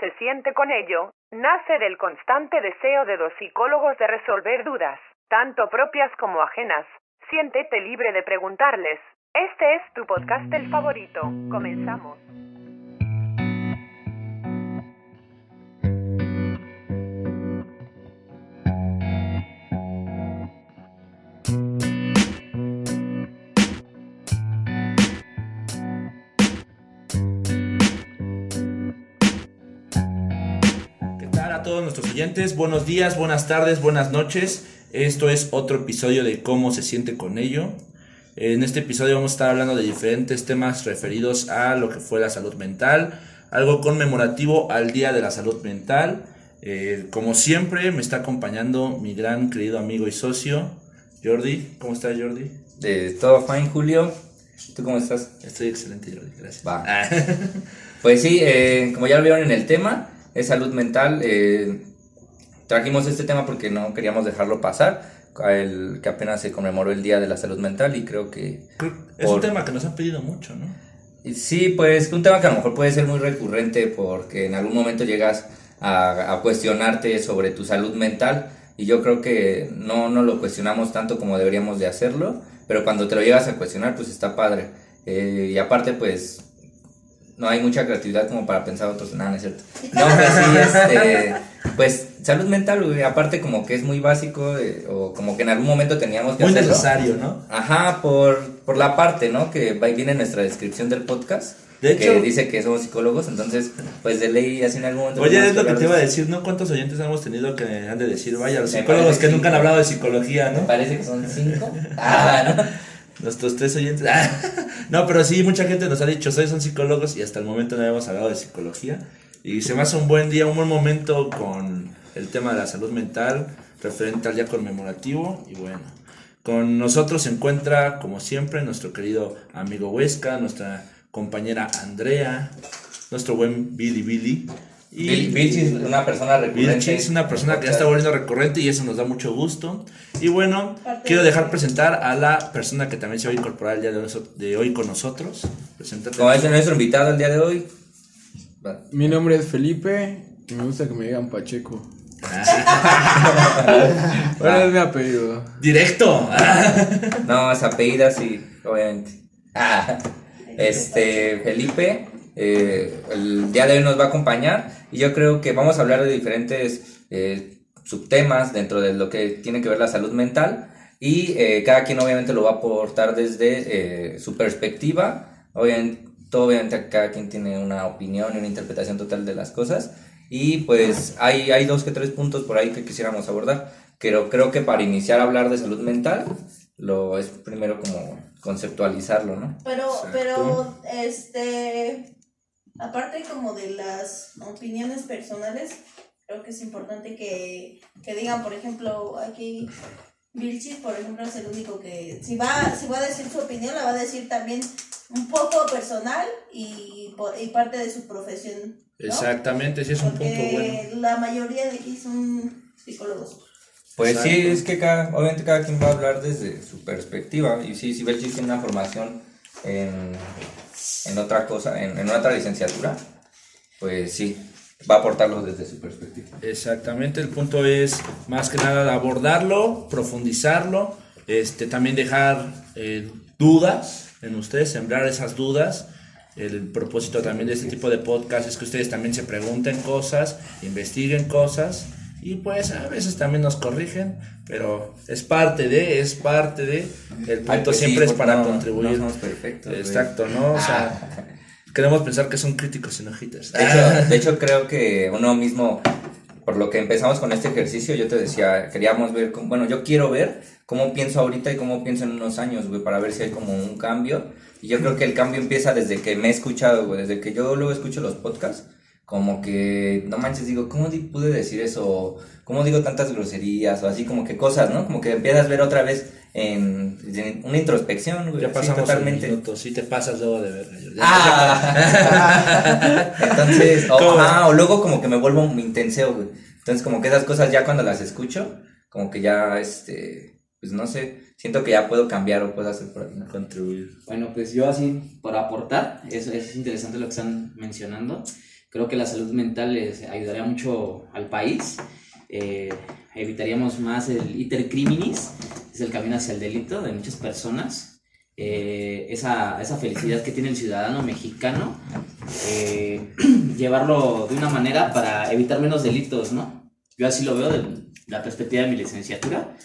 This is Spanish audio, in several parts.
se siente con ello? nace del constante deseo de los psicólogos de resolver dudas, tanto propias como ajenas. Siéntete libre de preguntarles. Este es tu podcast el favorito. Comenzamos. Oyentes. Buenos días, buenas tardes, buenas noches. Esto es otro episodio de cómo se siente con ello. En este episodio vamos a estar hablando de diferentes temas referidos a lo que fue la salud mental, algo conmemorativo al Día de la Salud Mental. Eh, como siempre, me está acompañando mi gran querido amigo y socio, Jordi. ¿Cómo estás, Jordi? De todo fine, Julio. ¿Tú cómo estás? Estoy excelente, Jordi. Gracias. Va. pues sí, eh, como ya lo vieron en el tema, es salud mental. Eh, trajimos este tema porque no queríamos dejarlo pasar, el, que apenas se conmemoró el Día de la Salud Mental y creo que... Es un tema que nos han pedido mucho, ¿no? Sí, pues un tema que a lo mejor puede ser muy recurrente porque en algún momento llegas a, cuestionarte sobre tu salud mental y yo creo que no, no lo cuestionamos tanto como deberíamos de hacerlo, pero cuando te lo llegas a cuestionar pues está padre. Eh, y aparte pues no hay mucha creatividad como para pensar otros, nada, no es cierto. No, pues sí, este, pues salud mental, aparte como que es muy básico, eh, o como que en algún momento teníamos que Muy necesario, ¿no? Ajá, por, por la parte, ¿no? Que viene en nuestra descripción del podcast. De hecho, que dice que somos psicólogos, entonces, pues de ley, así en algún momento. Oye, es lo que te iba a decir, ¿no? ¿Cuántos oyentes hemos tenido que han de decir, vaya, los psicólogos que nunca han hablado de psicología, ¿no? Me parece que son cinco. ah, ¿no? Nuestros tres oyentes. no, pero sí, mucha gente nos ha dicho, ustedes son psicólogos y hasta el momento no habíamos hablado de psicología. Y se me hace un buen día, un buen momento con el tema de la salud mental referente al día conmemorativo. Y bueno, con nosotros se encuentra, como siempre, nuestro querido amigo Huesca, nuestra compañera Andrea, nuestro buen Billy Billy. Y Vilchi es una persona recurrente. es una persona que ya está volviendo recurrente y eso nos da mucho gusto. Y bueno, quiero dejar presentar a la persona que también se va a incorporar el día de hoy con nosotros. Preséntate. Como es nuestro invitado el día de hoy. Mi nombre es Felipe y me gusta que me digan Pacheco. ¿Cuál es mi apellido? Directo. no, es apellido sí, obviamente. Este, Felipe eh, el día de hoy nos va a acompañar y yo creo que vamos a hablar de diferentes eh, subtemas dentro de lo que tiene que ver la salud mental y eh, cada quien obviamente lo va a aportar desde su perspectiva. Obviamente, obviamente cada quien tiene una opinión y una interpretación total de las cosas y pues hay, hay dos que tres puntos por ahí que quisiéramos abordar. Pero creo que para iniciar a hablar de salud mental lo es primero como conceptualizarlo, ¿no? Pero, pero, este, aparte como de las opiniones personales, creo que es importante que, digan, por ejemplo, aquí Vilchis, por ejemplo, es el único que, si va, si va a decir su opinión, la va a decir también un poco personal y, y parte de su profesión. Exactamente, sí es un punto bueno. La mayoría de aquí son psicólogos. Pues sí, es que cada, obviamente cada quien va a hablar desde su perspectiva. Y sí, si Vilchis tiene una formación en en otra cosa, en, en otra licenciatura, pues sí, va a aportarlo desde su perspectiva. Exactamente, el punto es más que nada abordarlo, profundizarlo, este, también dejar eh, dudas en ustedes, sembrar esas dudas. El propósito también de este tipo de podcast es que ustedes también se pregunten cosas, investiguen cosas y pues a veces también nos corrigen, pero es parte de, es parte de, el punto pues siempre es para contribuir. No somos perfectos. Exacto, ¿no? O sea, ah. queremos pensar que son críticos no haters. De hecho, de hecho, creo que uno mismo, por lo que empezamos con este ejercicio, yo te decía, queríamos ver, bueno, yo quiero ver cómo pienso ahorita y cómo pienso en unos años, güey, para ver si hay como un cambio. Y yo creo que el cambio empieza desde que me he escuchado, güey, desde que yo luego escucho los podcasts como que, no manches, digo, ¿cómo pude decir eso? ¿Cómo digo tantas groserías? O así como que cosas, ¿no? Como que empiezas a ver otra vez en, una introspección, güey. Ya pasamos sí, totalmente. Minutos, sí te pasas luego de ver. Ah, entonces, o, o luego como que me vuelvo un intenseo, güey. Entonces como que esas cosas ya cuando las escucho, como que ya, este, pues no sé, siento que ya puedo cambiar o puedo hacer por ahí, Contribuir. Bueno, pues yo así, para aportar, eso es interesante lo que están mencionando Creo que la salud mental les ayudaría mucho al país. Eh, evitaríamos más el iter criminis, es el camino hacia el delito de muchas personas. Eh, esa, esa, felicidad que tiene el ciudadano mexicano, eh, llevarlo de una manera para evitar menos delitos, ¿no? Yo así lo veo desde la perspectiva de mi licenciatura.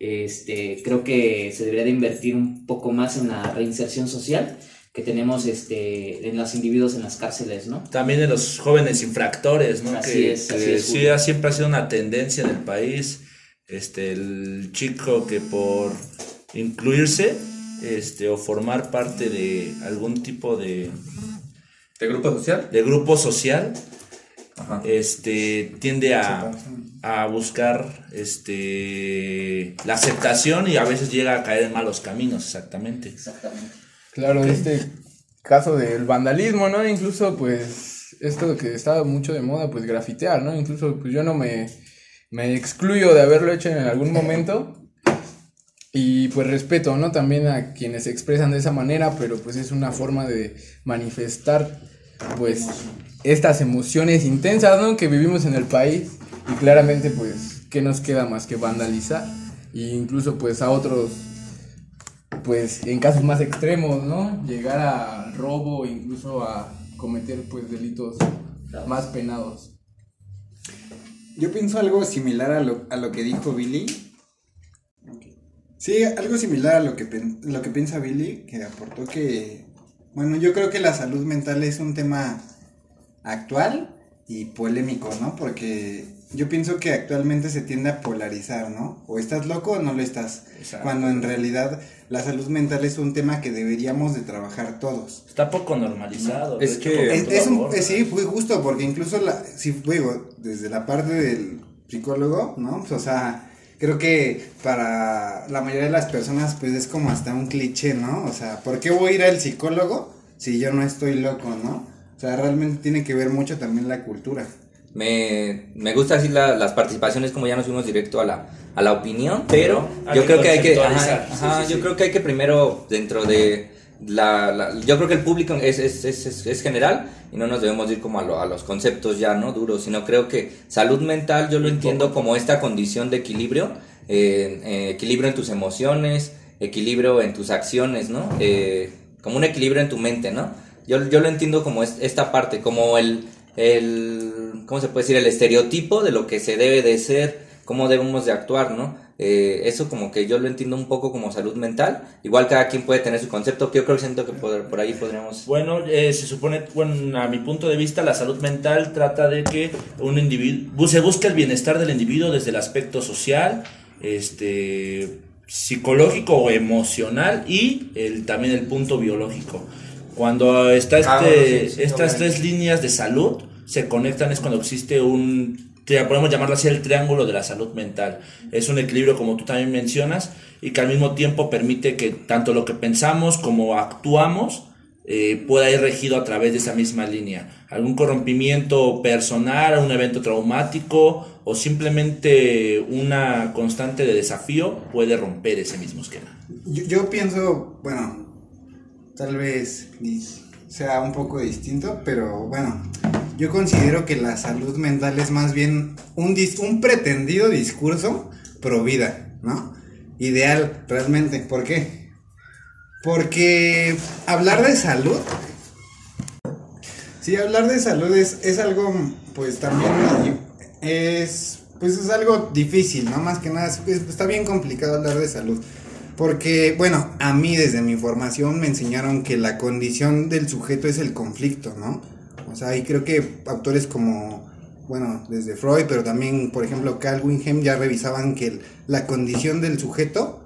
Este, creo que se debería de invertir un poco más en la reinserción social que tenemos este, en los individuos en las cárceles, ¿no? También en los jóvenes infractores, ¿no? Así que, es, así que es, sí, siempre ha sido una tendencia en el país, este, el chico que por incluirse, este, o formar parte de algún tipo de... ¿De grupo social? De grupo social, Ajá. este, tiende a, a buscar este, la aceptación y a veces llega a caer en malos caminos, exactamente. Exactamente. Claro, este caso del vandalismo, ¿no? Incluso, pues, esto que estaba mucho de moda, pues, grafitear, ¿no? Incluso, pues, yo no me, me excluyo de haberlo hecho en algún momento. Y pues respeto, ¿no? También a quienes se expresan de esa manera, pero pues es una forma de manifestar, pues, estas emociones intensas, ¿no? Que vivimos en el país. Y claramente, pues, ¿qué nos queda más que vandalizar? E incluso, pues, a otros pues en casos más extremos, ¿no? Llegar a robo, incluso a cometer pues delitos más penados. Yo pienso algo similar a lo, a lo que dijo Billy. Sí, algo similar a lo que, lo que piensa Billy, que aportó que, bueno, yo creo que la salud mental es un tema actual y polémico, ¿no? Porque yo pienso que actualmente se tiende a polarizar, ¿no? O estás loco o no lo estás. Exacto. Cuando en realidad la salud mental es un tema que deberíamos de trabajar todos. Está poco normalizado. Es hecho, que- Es, es un, eh, sí, fue justo, porque incluso, la, si digo, desde la parte del psicólogo, ¿no? Pues, o sea, creo que para la mayoría de las personas, pues es como hasta un cliché, ¿no? O sea, ¿por qué voy a ir al psicólogo si yo no estoy loco, ¿no? O sea, realmente tiene que ver mucho también la cultura. Me, me gusta así la- las participaciones como ya nos fuimos directo a la, a la opinión, pero yo creo que hay que, conceptualizar, ajá, sí, ajá, sí, yo creo que hay que primero dentro de la, la- yo creo que el público es, es, es, es, es general y no nos debemos ir como a, lo- a los conceptos ya no duros, sino creo que salud mental yo lo entiendo como esta condición de equilibrio, eh, eh, equilibrio en tus emociones, equilibrio en tus acciones, ¿no? Eh, como un equilibrio en tu mente, ¿no? Yo, yo lo entiendo como es- esta parte, como el, el, ¿cómo se puede decir? El estereotipo de lo que se debe de ser, cómo debemos de actuar, ¿no? Eh, eso como que yo lo entiendo un poco como salud mental. Igual cada quien puede tener su concepto, que yo creo que siento que por, por ahí podríamos... Bueno, eh, se supone, bueno, a mi punto de vista, la salud mental trata de que un individuo, se busca el bienestar del individuo desde el aspecto social, este, psicológico o emocional y el, también el punto biológico. Cuando está este, Ah, bueno, sí, sí, estas tres líneas de salud se conectan es cuando existe un, podemos llamarlo así, el triángulo de la salud mental. Es un equilibrio como tú también mencionas y que al mismo tiempo permite que tanto lo que pensamos como actuamos eh, pueda ir regido a través de esa misma línea. Algún corrompimiento personal, un evento traumático o simplemente una constante de desafío puede romper ese mismo esquema. Yo, yo pienso, bueno, tal vez sea un poco distinto, pero bueno, yo considero que la salud mental es más bien un, dis- un pretendido discurso pro vida, ¿no? Ideal, realmente. ¿Por qué? Porque hablar de salud, sí, hablar de salud es, es algo, pues también es, pues es algo difícil, ¿no? Más que nada, es- es- está bien complicado hablar de salud. Porque, bueno, a mí desde mi formación me enseñaron que la condición del sujeto es el conflicto, ¿no? O sea, y creo que autores como, bueno, desde Freud, pero también, por ejemplo, Carl Winhem ya revisaban que la condición del sujeto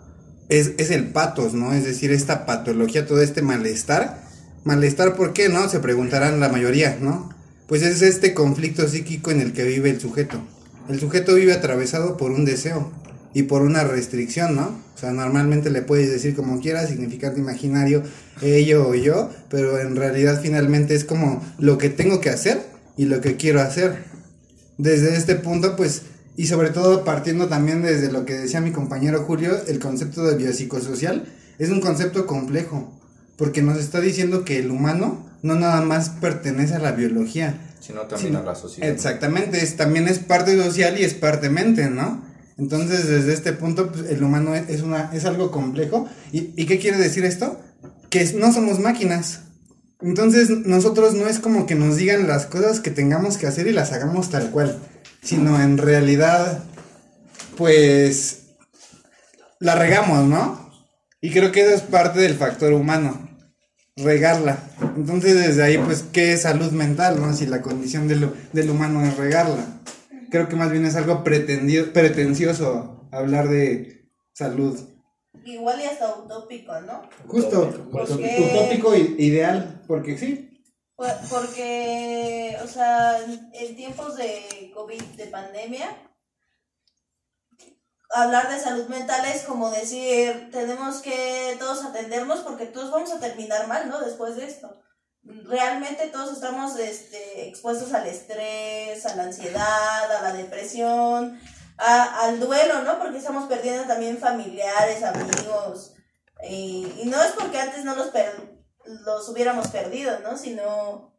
es, es el patos, ¿no? Es decir, esta patología, todo este malestar. Malestar, ¿por qué, no? Se preguntarán la mayoría, ¿no? Pues es este conflicto psíquico en el que vive el sujeto. El sujeto vive atravesado por un deseo y por una restricción, ¿no? O sea, normalmente le puedes decir como quieras, significante imaginario, ello o yo, pero en realidad finalmente es como lo que tengo que hacer y lo que quiero hacer. Desde este punto, pues, y sobre todo partiendo también desde lo que decía mi compañero Julio, el concepto de biopsicosocial es un concepto complejo, porque nos está diciendo que el humano no nada más pertenece a la biología, Sino también Sí, a la sociedad. Exactamente, es, también es parte social y es parte mente, ¿no? Entonces, desde este punto, pues, el humano es, una, es algo complejo. ¿Y, ¿Y qué quiere decir esto? Que no somos máquinas. Entonces, nosotros no es como que nos digan las cosas que tengamos que hacer y las hagamos tal cual, sino en realidad, pues, la regamos, ¿no? Y creo que eso es parte del factor humano regarla. Entonces desde ahí, pues, ¿qué es salud mental, no? Si la condición del, del humano es regarla. Creo que más bien es algo pretendio- pretencioso hablar de salud. Igual y hasta utópico, ¿no? Justo, Porque- utópico i- ideal, porque sí. Porque, o sea, en- en tiempos de COVID, de pandemia, hablar de salud mental es como decir, tenemos que todos atendernos porque todos vamos a terminar mal, ¿no? Después de esto. Realmente todos estamos este, expuestos al estrés, a la ansiedad, a la depresión, a- al duelo, ¿no? Porque estamos perdiendo también familiares, amigos. Y, y no es porque antes no los, per- los hubiéramos perdido, ¿no? Sino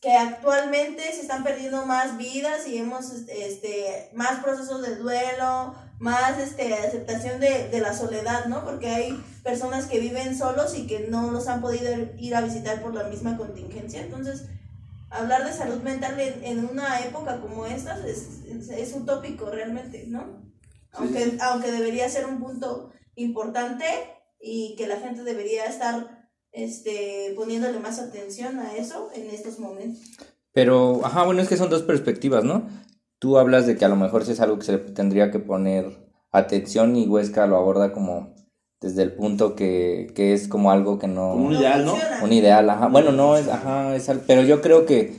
que actualmente se están perdiendo más vidas y hemos este más procesos de duelo, más este aceptación de, de la soledad, ¿no? Porque hay personas que viven solos y que no los han podido ir a visitar por la misma contingencia. Entonces, hablar de salud mental en, en una época como esta es, es, es utópico realmente, ¿no? Aunque, aunque debería ser un punto importante y que la gente debería estar este, poniéndole más atención a eso en estos momentos. Pero, ajá, bueno, es que son dos perspectivas, ¿no? Tú hablas de que a lo mejor sí es algo que se le tendría que poner atención y Huesca lo aborda como desde el punto que, que es como algo que no... Como un ideal, ¿no? Un ideal, ajá. Bueno, no es, ajá, es al- pero yo creo que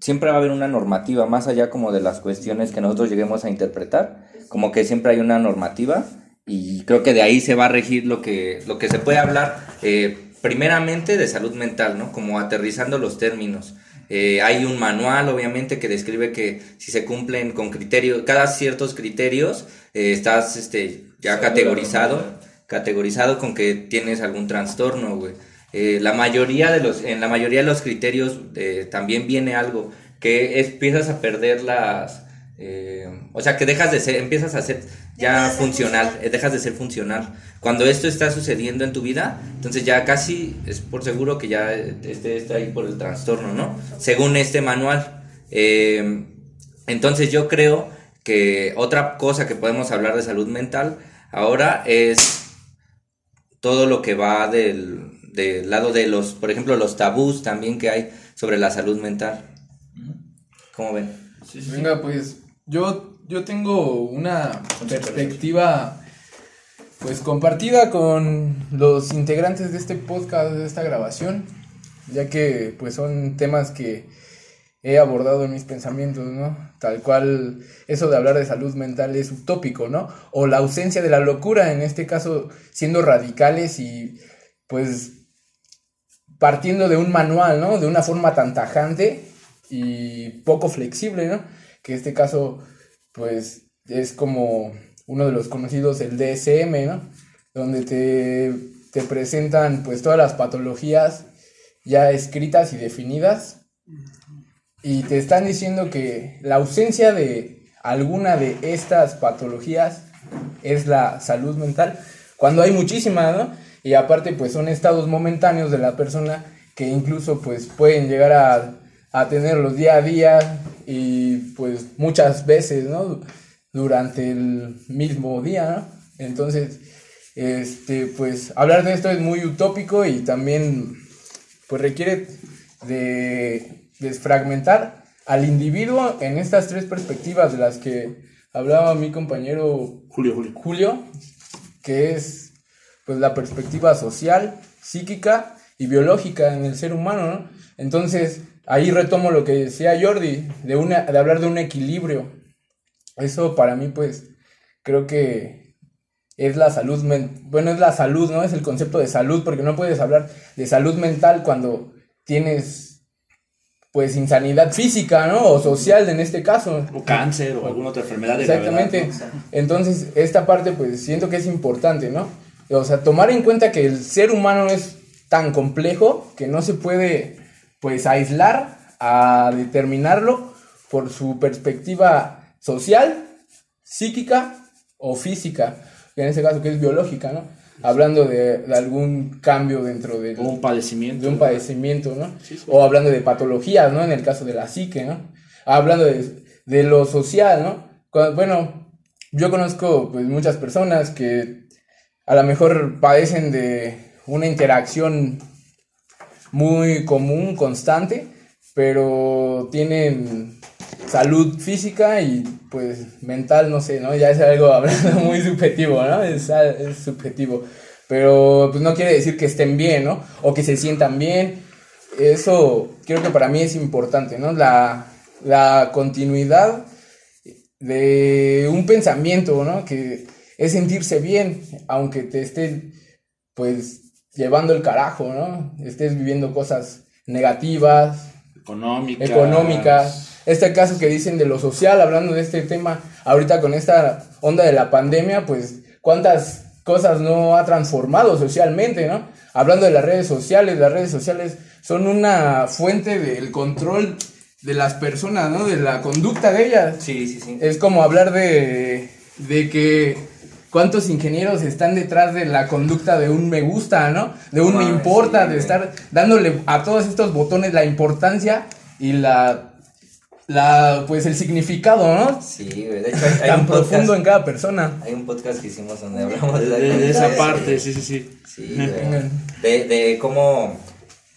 siempre va a haber una normativa, más allá como de las cuestiones que nosotros lleguemos a interpretar, como que siempre hay una normativa y creo que de ahí se va a regir lo que, lo que se puede hablar, eh, primeramente de salud mental, ¿no? Como aterrizando los términos. Eh, hay un manual, obviamente, que describe que si se cumplen con criterios, cada ciertos criterios, eh, estás este, ya categorizado categorizado con que tienes algún trastorno, güey. Eh, la mayoría de los, en la mayoría de los criterios también viene algo que es- empiezas a perder las, o sea, que dejas de ser, empiezas a ser ya Dejas de ser funcional, eh, dejas de ser funcional. Cuando esto está sucediendo en tu vida, entonces ya casi es por seguro que ya esté está ahí por el trastorno, ¿no? Según este manual. Eh, entonces yo creo que otra cosa que podemos hablar de salud mental ahora es todo lo que va del, del lado de los, por ejemplo, los tabús también que hay sobre la salud mental. ¿Cómo ven? Sí, sí. Venga, pues yo, yo tengo una perspectiva pues compartida con los integrantes de este podcast, de esta grabación, ya que pues son temas que he abordado en mis pensamientos, ¿no? Tal cual eso de hablar de salud mental es utópico, ¿no? O la ausencia de la locura, en este caso siendo radicales y pues partiendo de un manual, ¿no? De una forma tan tajante y poco flexible, ¿no? Que en este caso, pues, es como uno de los conocidos, el DSM, ¿no? Donde te, te presentan, pues, todas las patologías ya escritas y definidas y te están diciendo que la ausencia de alguna de estas patologías es la salud mental, cuando hay muchísimas, ¿no? Y aparte, pues son estados momentáneos de la persona que incluso, pues, pueden llegar a, a tenerlos día a día y, pues, muchas veces, ¿no? Durante el mismo día, ¿no? Entonces, este, pues, hablar de esto es muy utópico y también, pues, requiere de desfragmentar al individuo en estas tres perspectivas de las que hablaba mi compañero Julio, Julio. Julio, que es pues la perspectiva social, psíquica y biológica en el ser humano, ¿no? Entonces, ahí retomo lo que decía Jordi, de, una, de hablar de un equilibrio. Eso para mí, pues, creo que es la salud, bueno, es la salud, ¿no? Es el concepto de salud, porque no puedes hablar de salud mental cuando tienes, pues, insanidad física, ¿no? O social en este caso. O cáncer o alguna otra enfermedad de Exactamente. gravedad, ¿no? Entonces, esta parte, pues siento que es importante, ¿no? O sea, tomar en cuenta que el ser humano es tan complejo que no se puede, pues aislar, a determinarlo por su perspectiva social, psíquica o física, en ese caso que es biológica, ¿no? Hablando de, de algún cambio dentro del, O un padecimiento. de un padecimiento, ¿no? O hablando de patologías, ¿no? En el caso de la psique, ¿no? Hablando de, de lo social, ¿no? Bueno, yo conozco pues muchas personas que a lo mejor padecen de una interacción muy común, constante, pero tienen salud física y pues mental, no sé, ¿no? Ya es algo hablando muy subjetivo, ¿no? Es, es subjetivo. Pero pues no quiere decir que estén bien, ¿no? O que se sientan bien. Eso creo que para mí es importante, ¿no? La, la continuidad de un pensamiento, ¿no? Que es sentirse bien, aunque te estén, pues, llevando el carajo, ¿no? Estés viviendo cosas negativas, Económicas. económicas. Este caso que dicen de lo social, hablando de este tema, ahorita con esta onda de la pandemia, pues cuántas cosas no ha transformado socialmente, ¿no? Hablando de las redes sociales, las redes sociales son una fuente del control de las personas, ¿no? De la conducta de ellas. Sí, sí, sí. Es como hablar de, de que cuántos ingenieros están detrás de la conducta de un me gusta, ¿no? De un me importa, sí, de estar dándole a todos estos botones la importancia y la, la pues el significado, ¿no? Sí, güey. De hecho, hay, hay Tan un podcast, profundo en cada persona. hay un podcast que hicimos donde hablamos de, la De, de esa parte, sí. sí, sí, sí. Sí, güey. De, de cómo,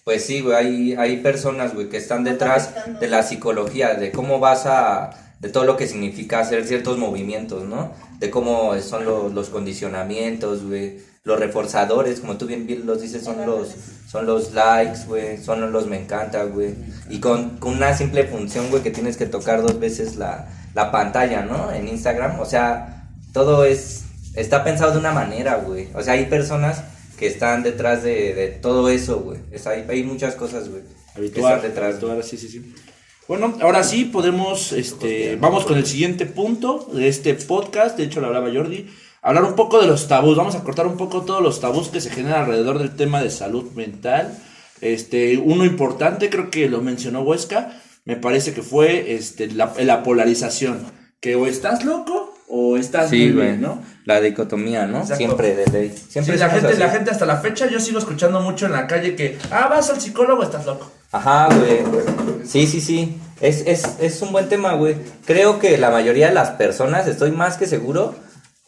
pues sí, güey, hay, hay personas, güey, que están detrás de la psicología, de cómo vas a, de todo lo que significa hacer ciertos movimientos, ¿no? De cómo son los, los condicionamientos, güey, los reforzadores, como tú bien, bien los dices, son los, son los likes, güey, son los me encanta, güey. Y con, con una simple función, güey, que tienes que tocar dos veces la, la pantalla, ¿no? En Instagram, o sea, todo es, está pensado de una manera, güey. O sea, hay personas que están detrás de, de todo eso, güey. Es- Hay, hay muchas cosas, güey. que están detrás. habitual, sí, sí, sí. Bueno, ahora sí podemos, este, vamos con el siguiente punto de este podcast, de hecho lo hablaba Jordi, hablar un poco de los tabús, vamos a cortar un poco todos los tabús que se generan alrededor del tema de salud mental. Este, uno importante, creo que lo mencionó Huesca, me parece que fue este, la, la polarización, que o estás loco o estás Sí, muy bien, ¿no? La dicotomía, ¿no? Exacto. Siempre de ley. Siempre Sí, la gente, así. la gente hasta la fecha yo sigo escuchando mucho en la calle que, ah, vas al psicólogo, estás loco. Ajá, güey. Sí, sí, sí. Es, es, es un buen tema, güey. Creo que la mayoría de las personas, estoy más que seguro,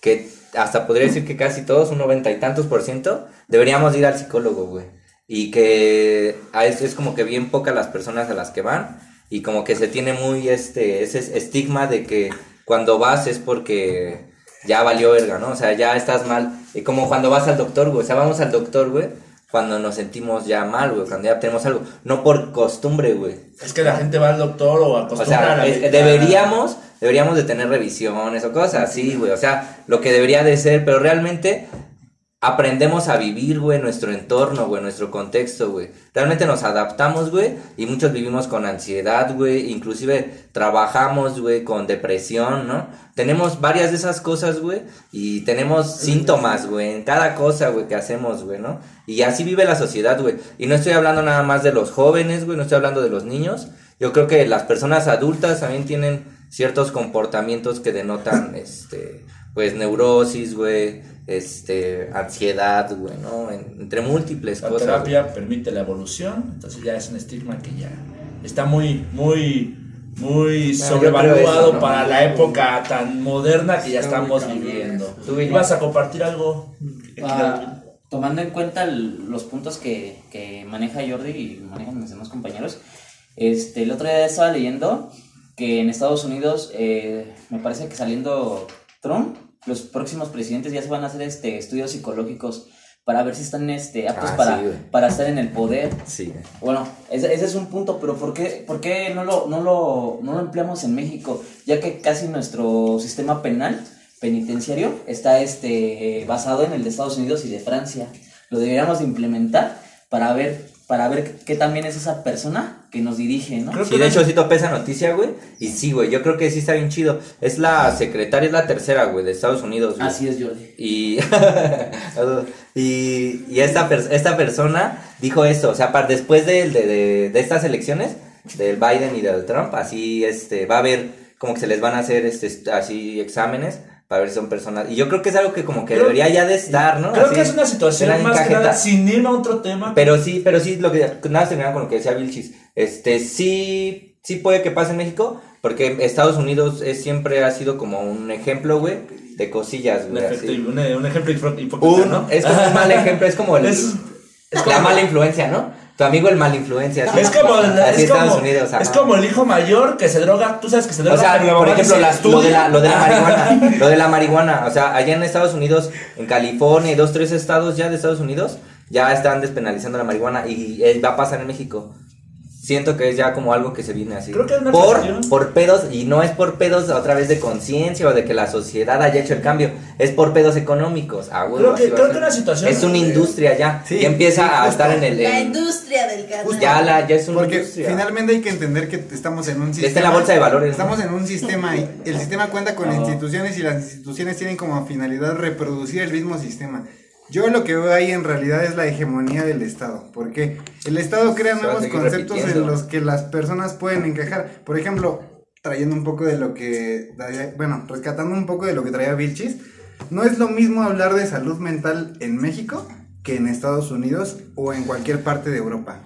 que hasta podría decir que casi todos, un noventa y tantos por ciento, deberíamos ir al psicólogo, güey. Y que a eso es como que bien pocas las personas a las que van. Y como que se tiene muy este, ese estigma de que cuando vas es porque ya valió verga, ¿no? O sea, ya estás mal. Y como cuando vas al doctor, güey. O sea, vamos al doctor, güey. Cuando nos sentimos ya mal, güey. Cuando ya tenemos algo. No por costumbre, güey. Es que la gente va al doctor o O acostumbra sea, a es- deberíamos, deberíamos de tener revisiones o cosas así, güey. O sea, lo que debería de ser, pero realmente aprendemos a vivir, güey, nuestro entorno, güey, nuestro contexto, güey. Realmente nos adaptamos, güey, y muchos vivimos con ansiedad, güey, inclusive trabajamos, güey, con depresión, ¿no? Tenemos varias de esas cosas, güey, y tenemos síntomas, güey, en cada cosa, güey, que hacemos, güey, ¿no? Y así vive la sociedad, güey. Y no estoy hablando nada más de los jóvenes, güey, no estoy hablando de los niños. Yo creo que las personas adultas también tienen ciertos comportamientos que denotan, este, pues, neurosis, güey, este, ansiedad, güey, ¿no? En- entre múltiples La cosas. terapia permite la evolución, entonces ya es un estigma que ya está muy, muy, muy sobrevaluado creo eso, ¿no? para la época tan moderna que ya estamos viviendo. Tú. ¿Ibas a compartir algo? Ah, tomando en cuenta el- los puntos que, que maneja Jordi y manejan mis demás compañeros, este, el otro día estaba leyendo que en Estados Unidos, eh, me parece que saliendo Trump, los próximos presidentes ya se van a hacer este, estudios psicológicos para ver si están este, aptos Ah, para, sí, para estar en el poder. Sí. Bueno, ese, ese es un punto, pero ¿por qué, por qué no, lo, no, lo, no lo empleamos en México? Ya que casi nuestro sistema penal penitenciario está este, basado en el de Estados Unidos y de Francia. Lo deberíamos de implementar para ver, para ver qué también es esa persona que nos dirige, ¿no? Creo Sí, de hecho sí topé esa noticia, güey. Y sí, güey, yo creo que sí está bien chido. Es la secretaria, es la tercera, güey, de Estados Unidos, güey. Así es, Jordi. Y, y, y esta, pers- esta persona dijo eso, o sea, para, después de, de, de- de estas elecciones, del Biden y del Trump, así este, va a haber como que se les van a hacer este, así exámenes para ver si son personas. Y yo creo que es algo que como que Creo- debería ya de estar, ¿no? Creo Así, que es una situación más que nada, sin ir a otro tema. Pero sí, pero sí, lo que, nada, terminando con lo que decía Vilchis, este, sí, sí puede que pase en México, porque Estados Unidos es, siempre ha sido como un ejemplo, güey, de cosillas, un, güey, un, un ejemplo hipócrita, ¿no? es como un mal ejemplo, es como, el, Es- es la mala influencia, ¿no? Tu amigo el mal influencia. Es como, Así es, como, Estados Unidos, ajá. es como el hijo mayor que se droga, tú sabes que se O droga, sea, pero la por ejemplo, las- lo, de la, lo de la marihuana, lo de la marihuana, o sea, allá en Estados Unidos, en California y dos, tres estados ya de Estados Unidos, ya están despenalizando la marihuana y va a pasar en México. Siento que es ya como algo que se viene así. Creo que es una por, cuestión- por pedos, y no es por pedos otra vez de conciencia o de que la sociedad haya hecho el cambio, es por pedos económicos. Ah, huevo, Creo que- a creo que una situación- Es una industria ya, Sí, y empieza sí, a estar en el... La en- industria del canal. ya, la, ya es una Porque industria. finalmente hay que entender que estamos en un sistema. Está en la bolsa de valores, ¿no? Estamos en un sistema y el sistema cuenta con instituciones y las instituciones tienen como finalidad reproducir el mismo sistema. Yo lo que veo ahí en realidad es la hegemonía del Estado, porque el Estado crea nuevos conceptos en repitiendo. los que las personas pueden encajar. Por ejemplo, trayendo un poco de lo que, bueno, rescatando un poco de lo que traía Vilchis, no es lo mismo hablar de salud mental en México que en Estados Unidos o en cualquier parte de Europa.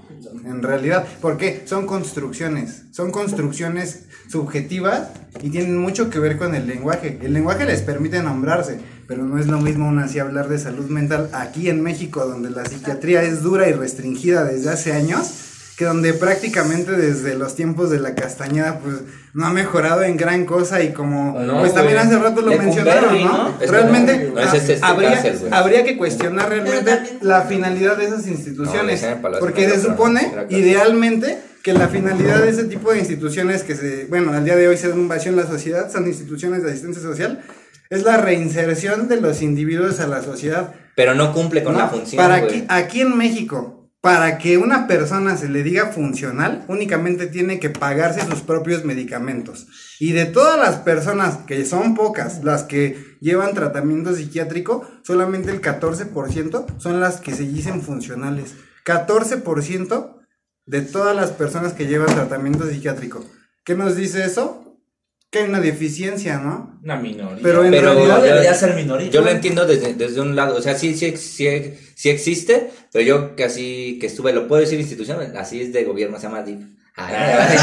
En realidad, porque son construcciones, son construcciones subjetivas y tienen mucho que ver con el lenguaje. El lenguaje les permite nombrarse, pero no es lo mismo aún así hablar de salud mental aquí en México, donde la psiquiatría es dura y restringida desde hace años, que donde prácticamente desde los tiempos de la castañeda, pues no ha mejorado en gran cosa y como No, pues también hace rato lo mencionaron, ¿no? ¿no? Realmente no, es este habría, cárcel, habría que cuestionar realmente la finalidad de esas instituciones, porque se supone idealmente que la finalidad de ese tipo de instituciones que se, bueno, al día de hoy se dan un vacío en la sociedad, son instituciones de asistencia social, es la reinserción de los individuos a la sociedad. Pero no cumple con ¿no? la función, Para aquí, aquí en México, para que una persona se le diga funcional, únicamente tiene que pagarse sus propios medicamentos. Y de todas las personas, que son pocas, las que llevan tratamiento psiquiátrico, solamente el 14% son las que se dicen funcionales. 14% de todas las personas que llevan tratamiento psiquiátrico. ¿Qué nos dice eso? Que hay una deficiencia, ¿no? Una minoría. Pero en Pero realidad... debería ser minoría. Yo lo entiendo desde, desde un lado, o sea, sí, sí, sí, sí existe, pero yo que así, que estuve, lo puedo decir institución, así es de gobierno, se llama DIF. Ay,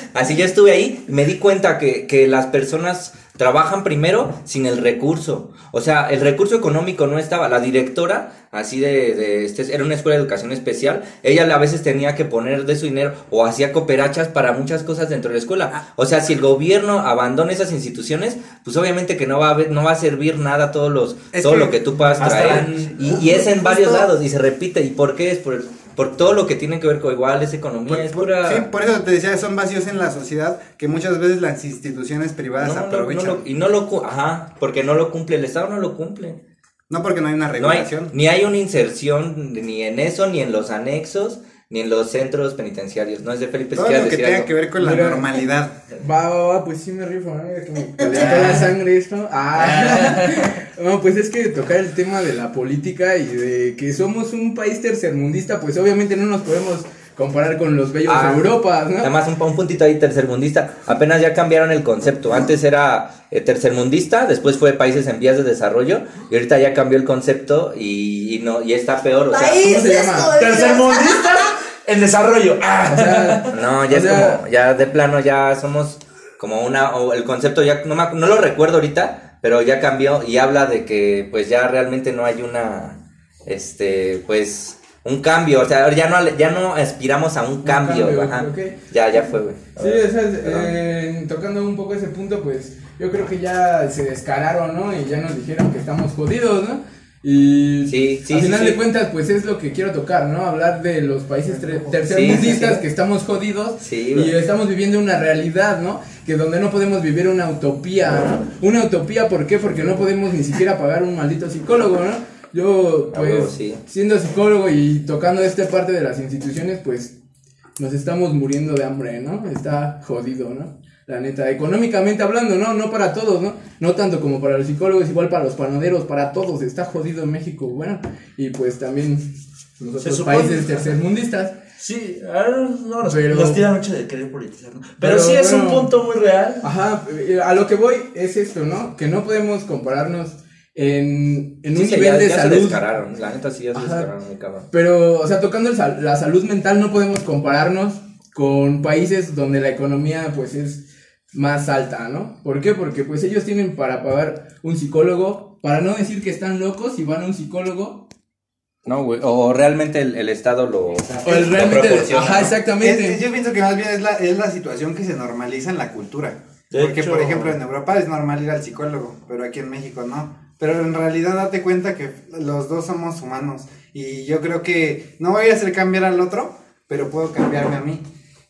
así yo estuve ahí, me di cuenta que, que las personas trabajan primero sin el recurso. O sea, el recurso económico no estaba. La directora, así de, de este, era una escuela de educación especial, ella a veces tenía que poner de su dinero o hacía cooperachas para muchas cosas dentro de la escuela. O sea, si el gobierno abandona esas instituciones, pues obviamente que no va a haber- no va a servir nada todos los, Es todo que lo que tú puedas traer. Y, y es en varios lados y se repite. ¿Y por qué? Es por, por todo lo que tiene que ver con igual, es economía, Por, es por- pura... sí, por eso te decía, son vacíos en la sociedad que muchas veces las instituciones privadas No, no, aprovechan. no No, lo- y no lo ajá, porque no lo cumple, el Estado no lo cumple. porque no hay una No hay, regulación. ni hay una inserción ni en eso, ni en los anexos, ni en los centros penitenciarios. No es de Felipe si Todo quieres lo que decir tenga algo. que ver con la Mira. normalidad. Va, va, va, pues sí me rifo, ¿no? Mira que me calentó la sangre esto. Ah. No, pues es que tocar el tema de la política y de que somos un país tercermundista, pues obviamente no nos podemos comparar con los bellos Ah, Europas, ¿no? Además, un, un puntito ahí tercermundista. Apenas ya cambiaron el concepto. Antes era eh, tercermundista, después fue países en vías de desarrollo, y ahorita ya cambió el concepto y, y no y está peor. O sea, ¿cómo se llama? Tercermundista en desarrollo. Ah. O sea, No, ya O es sea- como, ya de plano ya somos como una, o el concepto ya, no, me no lo recuerdo ahorita, pero ya cambió y habla de que pues ya realmente no hay una, este, pues, un cambio, o sea, ya no, ya no aspiramos a un cambio, cambio, ajá. Ya, ya fue, güey. Sí, o sea, eh, tocando un poco ese punto, pues yo creo que ya se descararon, ¿no? Y ya nos dijeron que estamos jodidos, ¿no? Y Sí, sí, al final sí. de cuentas, pues es lo que quiero tocar, ¿no? Hablar de los países tercermundistas Sí, sí, sí. que estamos jodidos Sí, y estamos viviendo una realidad, ¿no? Que donde no podemos vivir una utopía, ¿no? Una utopía, ¿por qué? Porque no podemos ni siquiera pagar un maldito psicólogo, ¿no? Yo, pues, siendo psicólogo y tocando esta parte de las instituciones, pues nos estamos muriendo de hambre, ¿no? Está jodido, ¿no? La neta, económicamente hablando, ¿no? No para todos, ¿no? No tanto como para los psicólogos, igual para los panaderos, para todos. Está jodido en México, bueno. Y pues también los otros supone- países tercermundistas. Sí, ahora no, nos, Pero- nos tiran mucho de querer politizar, ¿no? Pero, Pero, sí es un punto muy real. Ajá, eh, a lo que voy es esto, ¿no? Que no podemos compararnos en, en Sí, un sí, nivel ya- de ya se salud. descararon, la neta sí ya se Ajá. descararon muy cabrón. Pero, o sea, tocando el sal- la salud mental, no podemos compararnos con países donde la economía, pues, es más alta, ¿no? ¿Por qué? Porque, pues, ellos tienen para pagar un psicólogo, para no decir que están locos y van a un psicólogo, No, güey, o realmente el, el Estado lo, o el lo realmente, proporciona, ajá, ¿no? exactamente. Es- yo pienso que más bien es la, es la situación que se normaliza en la cultura. De Porque, hecho- por ejemplo, en Europa es normal ir al psicólogo, pero aquí en México no. Pero en realidad date cuenta que los dos somos humanos. Y yo creo que no voy a hacer cambiar al otro, pero puedo cambiarme a mí.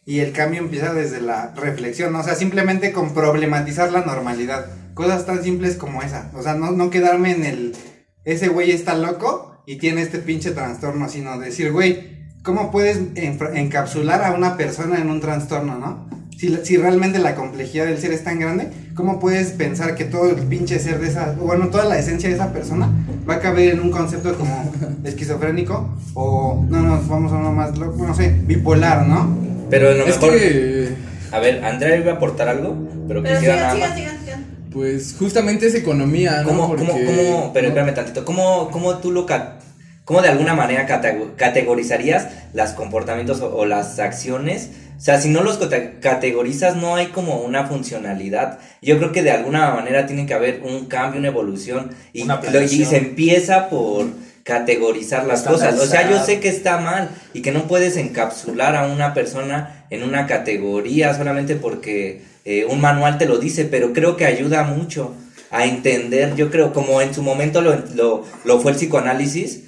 Y el cambio empieza desde la reflexión, ¿no? o sea, simplemente con problematizar la normalidad. Cosas tan simples como esa. O sea, no, no quedarme en el, ese güey está loco y tiene este pinche trastorno, sino decir, güey, ¿cómo puedes encapsular a una persona en un trastorno, no? Si, si realmente la complejidad del ser es tan grande, ¿cómo puedes pensar que todo el pinche ser de esa, bueno, toda la esencia de esa persona va a caber en un concepto como esquizofrénico o, no, no, vamos a uno más loco, no sé, bipolar, ¿no? Pero a lo Es mejor, que, a ver, Andrea iba a aportar algo, pero, Pero quisiera sigan, nada sigan, más. sigan, sigan. pues, justamente es economía, ¿no? ¿Cómo, Porque- cómo, cómo, pero ¿no? espérame tantito, ¿cómo, cómo tú lo, ca- cómo de alguna manera catego- categorizarías los comportamientos o, o las acciones? O sea, si no los cate- categorizas, no hay como una funcionalidad. Yo creo que de alguna manera tiene que haber un cambio, una evolución, y, Una lo- y planeación. se empieza por categorizar las cosas. O sea, yo sé que está mal y que no puedes encapsular a una persona en una categoría solamente porque eh, un manual te lo dice, pero creo que ayuda mucho a entender, yo creo, como en su momento lo, lo, lo fue el psicoanálisis,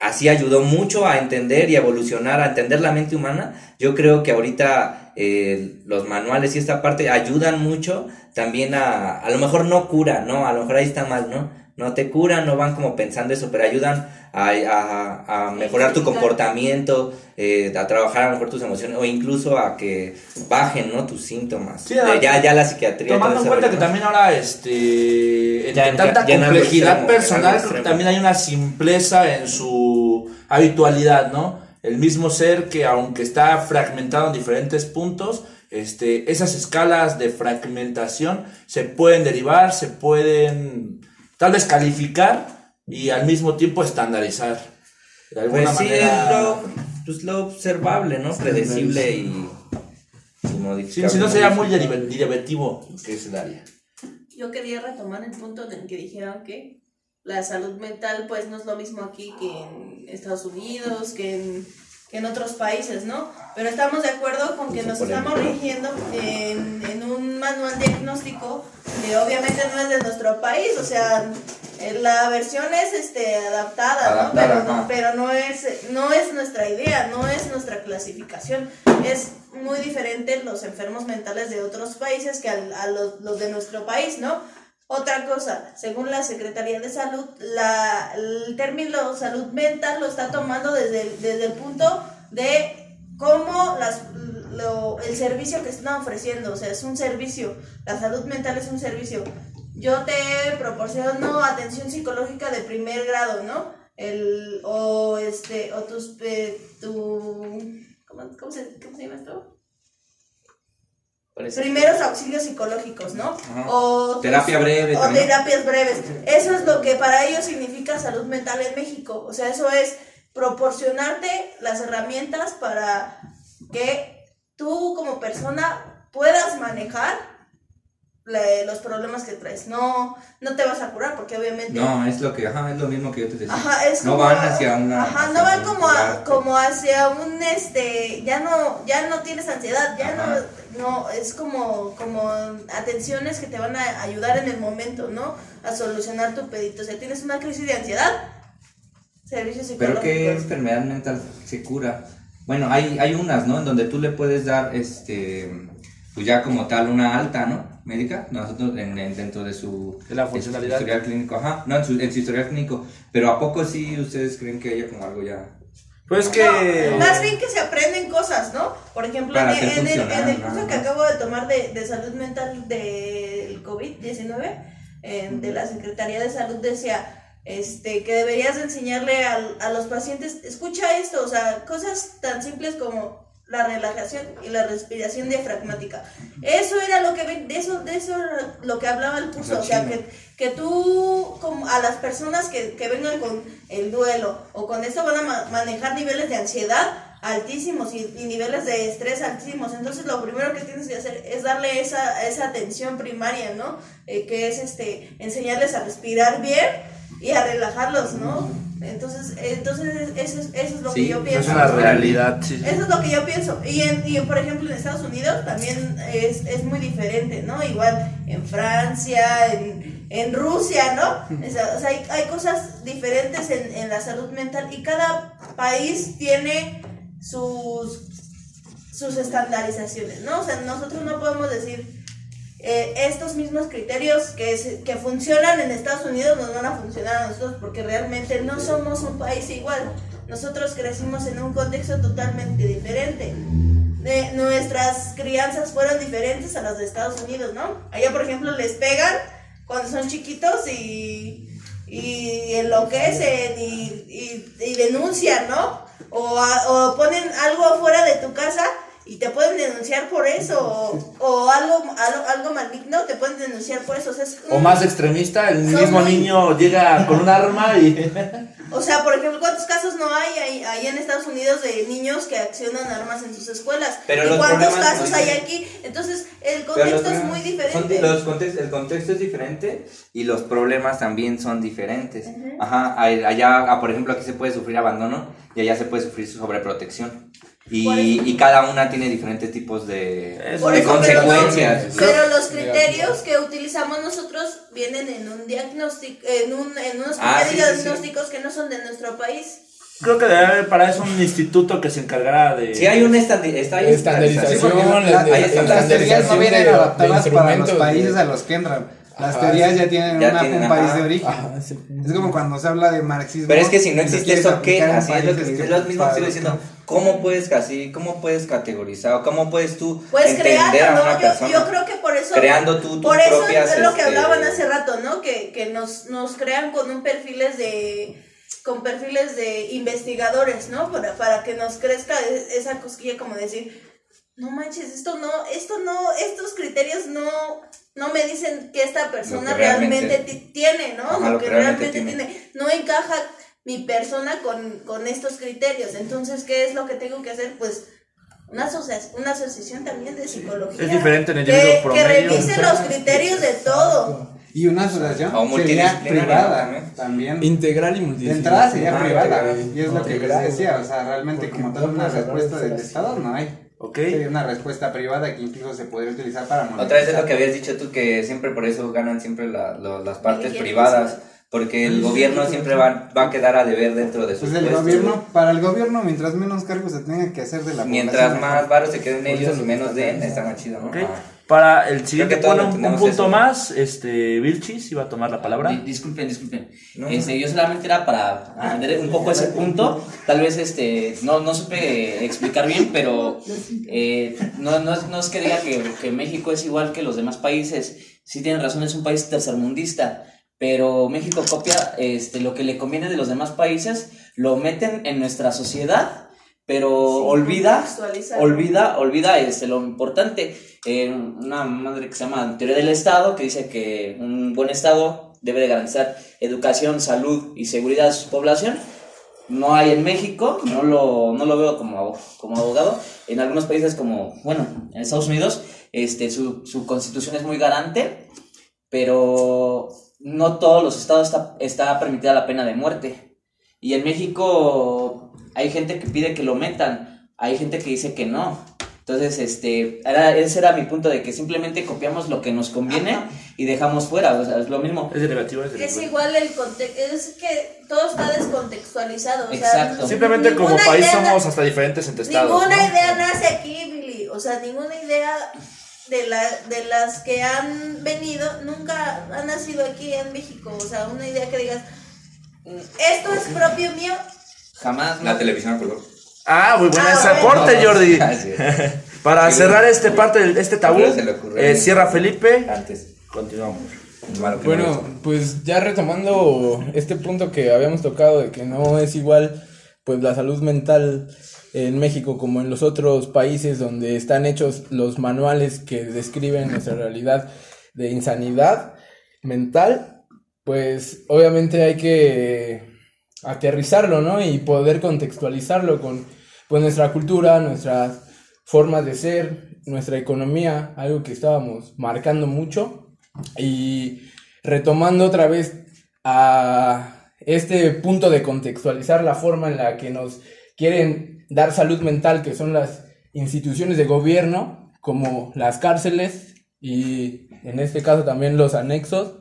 así ayudó mucho a entender y evolucionar, a entender la mente humana. Yo creo que ahorita eh, los manuales y esta parte ayudan mucho también a, a lo mejor no cura, ¿no? A lo mejor ahí está mal, ¿no? No te curan, no van como pensando eso, pero ayudan a, a- a mejorar tu comportamiento, eh, a trabajar a lo mejor tus emociones o incluso a que bajen, ¿no? Tus síntomas. Sí, Eh, ya, ya la psiquiatría. Tomando en cuenta rollo, que ¿no? también ahora, este, Ya en- tanta ya complejidad en personal, creo que también hay una simpleza en su habitualidad, ¿no? El mismo ser que aunque está fragmentado en diferentes puntos, este, esas escalas de fragmentación se pueden derivar, se pueden tal vez calificar y al mismo tiempo estandarizar. De alguna Pues sí, manera. es lo, pues lo observable, ¿no? Predecible y, y Sí, si no sería muy deriva- derivativo lo que es el área. Yo quería retomar el punto en el que dijeron que la salud mental pues no es lo mismo aquí que en Estados Unidos, que en, que en otros países, ¿no? Pero estamos de acuerdo con que nos estamos rigiendo en, en un manual diagnóstico que obviamente no es de nuestro país, o sea, la versión es este adaptada, ¿no? Adaptada, Pero, no, pero no es no es nuestra idea, no es nuestra clasificación. Es muy diferente los enfermos mentales de otros países que a, los, los de nuestro país, ¿no? Otra cosa, según la Secretaría de Salud, la, el término salud mental lo está tomando desde el, desde el punto de cómo las, lo- el servicio que están ofreciendo, o sea, es un servicio, la salud mental es un servicio. Yo te proporciono atención psicológica de primer grado, ¿no? El, o este, o tus, eh, tu, ¿cómo, cómo se, ¿cómo se llama esto? Primeros auxilios psicológicos, ¿no? Ajá. O Terapia breve O también. terapias breves. Eso es lo que para ellos significa salud mental en México. O sea, eso es proporcionarte las herramientas para que tú como persona puedas manejar los problemas que traes. No, no te vas a curar porque obviamente... No, es lo que, ajá, es lo mismo que yo te decía. Ajá, es no como- van hacia una. Ajá, hacia no van como, a- como hacia un, este, ya no, ya no tienes ansiedad, ya Ajá. no, no, es como, como atenciones que te van a ayudar en el momento, ¿no? A solucionar tu pedito. O sea, tienes una crisis de ansiedad, servicios Pero qué psicológicos. enfermedad mental se cura. Bueno, hay, hay unas, ¿no? En donde tú le puedes dar, este, pues ya como tal una alta, ¿no? Médica, nosotros en, en- dentro de su De la de su funcionalidad. historial clínico, ajá, no, en su, en su historial clínico. Pero a poco sí ustedes creen que haya como algo ya. Pues que. No, más bien que se aprenden cosas, ¿no? Por ejemplo, en, en el, en el funcional, curso que acabo de tomar de, de salud mental del COVID-19, eh, de la Secretaría de Salud, decía este, que deberías de enseñarle al- a, los pacientes, escucha esto, o sea, cosas tan simples como la relajación y la respiración diafragmática. Eso era lo que de eso, de eso era lo que hablaba el curso, o sea, que, que tú como a las personas que, que vengan con el duelo o con esto van a ma- manejar niveles de ansiedad altísimos y, y niveles de estrés altísimos. Entonces lo primero que tienes que hacer es darle esa, esa atención primaria, ¿no? Eh, que es este enseñarles a respirar bien y a relajarlos, ¿no? Entonces, entonces eso es, eso es lo Sí, que yo pienso. Es una realidad, sí. Eso es lo que yo pienso. Y, en, y por ejemplo, en Estados Unidos también es, es muy diferente, ¿no? Igual en Francia, en, en Rusia, ¿no? O sea, hay, hay cosas diferentes en, en la salud mental y cada país tiene sus, sus estandarizaciones, ¿no? O sea, nosotros no podemos decir eh, estos mismos criterios que, que funcionan en Estados Unidos nos van a funcionar a nosotros porque realmente no somos un país igual. Nosotros crecimos en un contexto totalmente diferente. Nuestras crianzas fueron diferentes a las de Estados Unidos, ¿no? Allá, por ejemplo, les pegan cuando son chiquitos y, y enloquecen y, y, y denuncian, ¿no? O, a- o ponen algo fuera de tu casa y te pueden denunciar por eso, o, o algo, algo, algo maligno, te pueden denunciar por eso. O sea, es O más extremista, el Son mismo muy- niño llega con un arma y. O sea, por ejemplo, ¿cuántos casos no hay ahí, ahí en Estados Unidos de niños que accionan armas en sus escuelas? Pero ¿Y los cuántos problemas casos no hay aquí? Entonces, el contexto es muy son diferente. di- los context- el contexto es diferente y los problemas también son diferentes. Ajá, a- allá, ah, por ejemplo, aquí se puede sufrir abandono y allá se puede sufrir sobreprotección. Y, y cada una tiene diferentes tipos de, Eso Por de eso, pero, no- consecuencias. pero los criterios que utilizamos nosotros vienen en un diagnóstico, en, un, en unos Ah, criterios sí, sí, sí. diagnósticos que no son de nuestro país. Creo que debe haber para eso un instituto que se encargara de. Sí, hay un estandi- está ahí Estandarización, Sí, las no vienen adaptadas para los países a los que entran. Las Ajá, teorías sí. ya tienen Ya una- tienen, un país de origen. Ajá, sí. Es como cuando se habla de marxismo. Pero es que si no existe eso, ¿qué? Así es lo que es lo mismo que estoy diciendo. ¿Cómo puedes así, cómo puedes categorizar o cómo puedes tú Pues entender a creando, una ¿no? persona? Yo, yo creo que por eso... Creando tú tus Por eso propias, es lo que este, hablaban hace rato, ¿no? Que, que nos, nos crean con un perfiles de con perfiles de investigadores, ¿no? Para, para que nos crezca e- esa cosquilla como decir, no manches, esto no, esto no, estos criterios no, no me dicen que esta persona que realmente- realmente, ti- tiene, ¿no? Ajá, lo, que realmente tiene. No encaja mi persona con, con estos criterios. Entonces, ¿qué es lo que tengo que hacer? Pues una, asocia- una asociación también de psicología. Es diferente en el que, individuo que promedio. revise los criterios de todo. Y una asociación O sería multidisciplinaria privada también. también. Integral y De multidisciplinaria. entrada sería Ah, privada. Y es lo que les decía. O sea, realmente como tal una respuesta de del Estado no hay. Ok. Sería una respuesta privada que incluso se podría utilizar para Otra vez es monetizar. lo que habías dicho tú, que siempre por eso ganan siempre la- lo- las partes privadas, porque el gobierno siempre va, va a quedar a deber dentro de sus Pues el puestos. gobierno, para el gobierno, mientras menos cargos se tenga que hacer de la Mientras población, más varos se queden ellos y menos den, está más chido, ¿no? Ok. Ah. Para el siguiente lo un, punto eso. más, este, Vilchis iba a tomar la palabra. Di- Disculpen, disculpen. No. Este, yo solamente era para entender un poco ese punto. Tal vez este, no, no supe explicar bien, pero eh, no, no, es- no es que diga que, que México es igual que los demás países. Sí tienen razón, es un país tercermundista. Pero México copia este, lo que le conviene de los demás países, lo meten en nuestra sociedad, pero Sí, olvida olvida, olvida este, lo importante. Eh, una madre que se llama Teoría del Estado, que dice que un buen Estado debe de garantizar educación, salud y seguridad a su población. No hay en México, no lo, no lo veo como, como abogado. En algunos países como, bueno, en Estados Unidos, este, su, su constitución es muy garante, pero no todos los estados está, está permitida la pena de muerte. Y en México hay gente que pide que lo metan, hay gente que dice que no. Entonces, este, era, ese era mi punto de que simplemente copiamos lo que nos conviene Ajá. y dejamos fuera, o sea, es lo mismo. Es derivativo, es Es igual el contexto, es que todo está descontextualizado. O sea, Exacto. Simplemente como ninguna país idea- somos hasta diferentes entre estados. Ninguna ¿no? idea nace aquí, Billy. O sea, ninguna idea de, la, de las que han venido nunca ha nacido aquí en México. O sea, una idea que digas, esto es propio mío, Jamás. La ¿no? televisión a color. Ah, muy buena Ah, ese bueno. aporte, Jordi. Para Sí, cerrar este parte este tabú, eh, cierra Felipe. Antes. Continuamos. Malo Bueno, pues ya retomando este punto que habíamos tocado de que no es igual pues la salud mental en México como en los otros países donde están hechos los manuales que describen nuestra realidad de insanidad mental, pues obviamente hay que aterrizarlo, ¿no? Y poder contextualizarlo con pues nuestra cultura, nuestras formas de ser, nuestra economía, algo que estábamos marcando mucho. Y retomando otra vez a este punto de contextualizar la forma en la que nos quieren dar salud mental, que son las instituciones de gobierno, como las cárceles y en este caso también los anexos,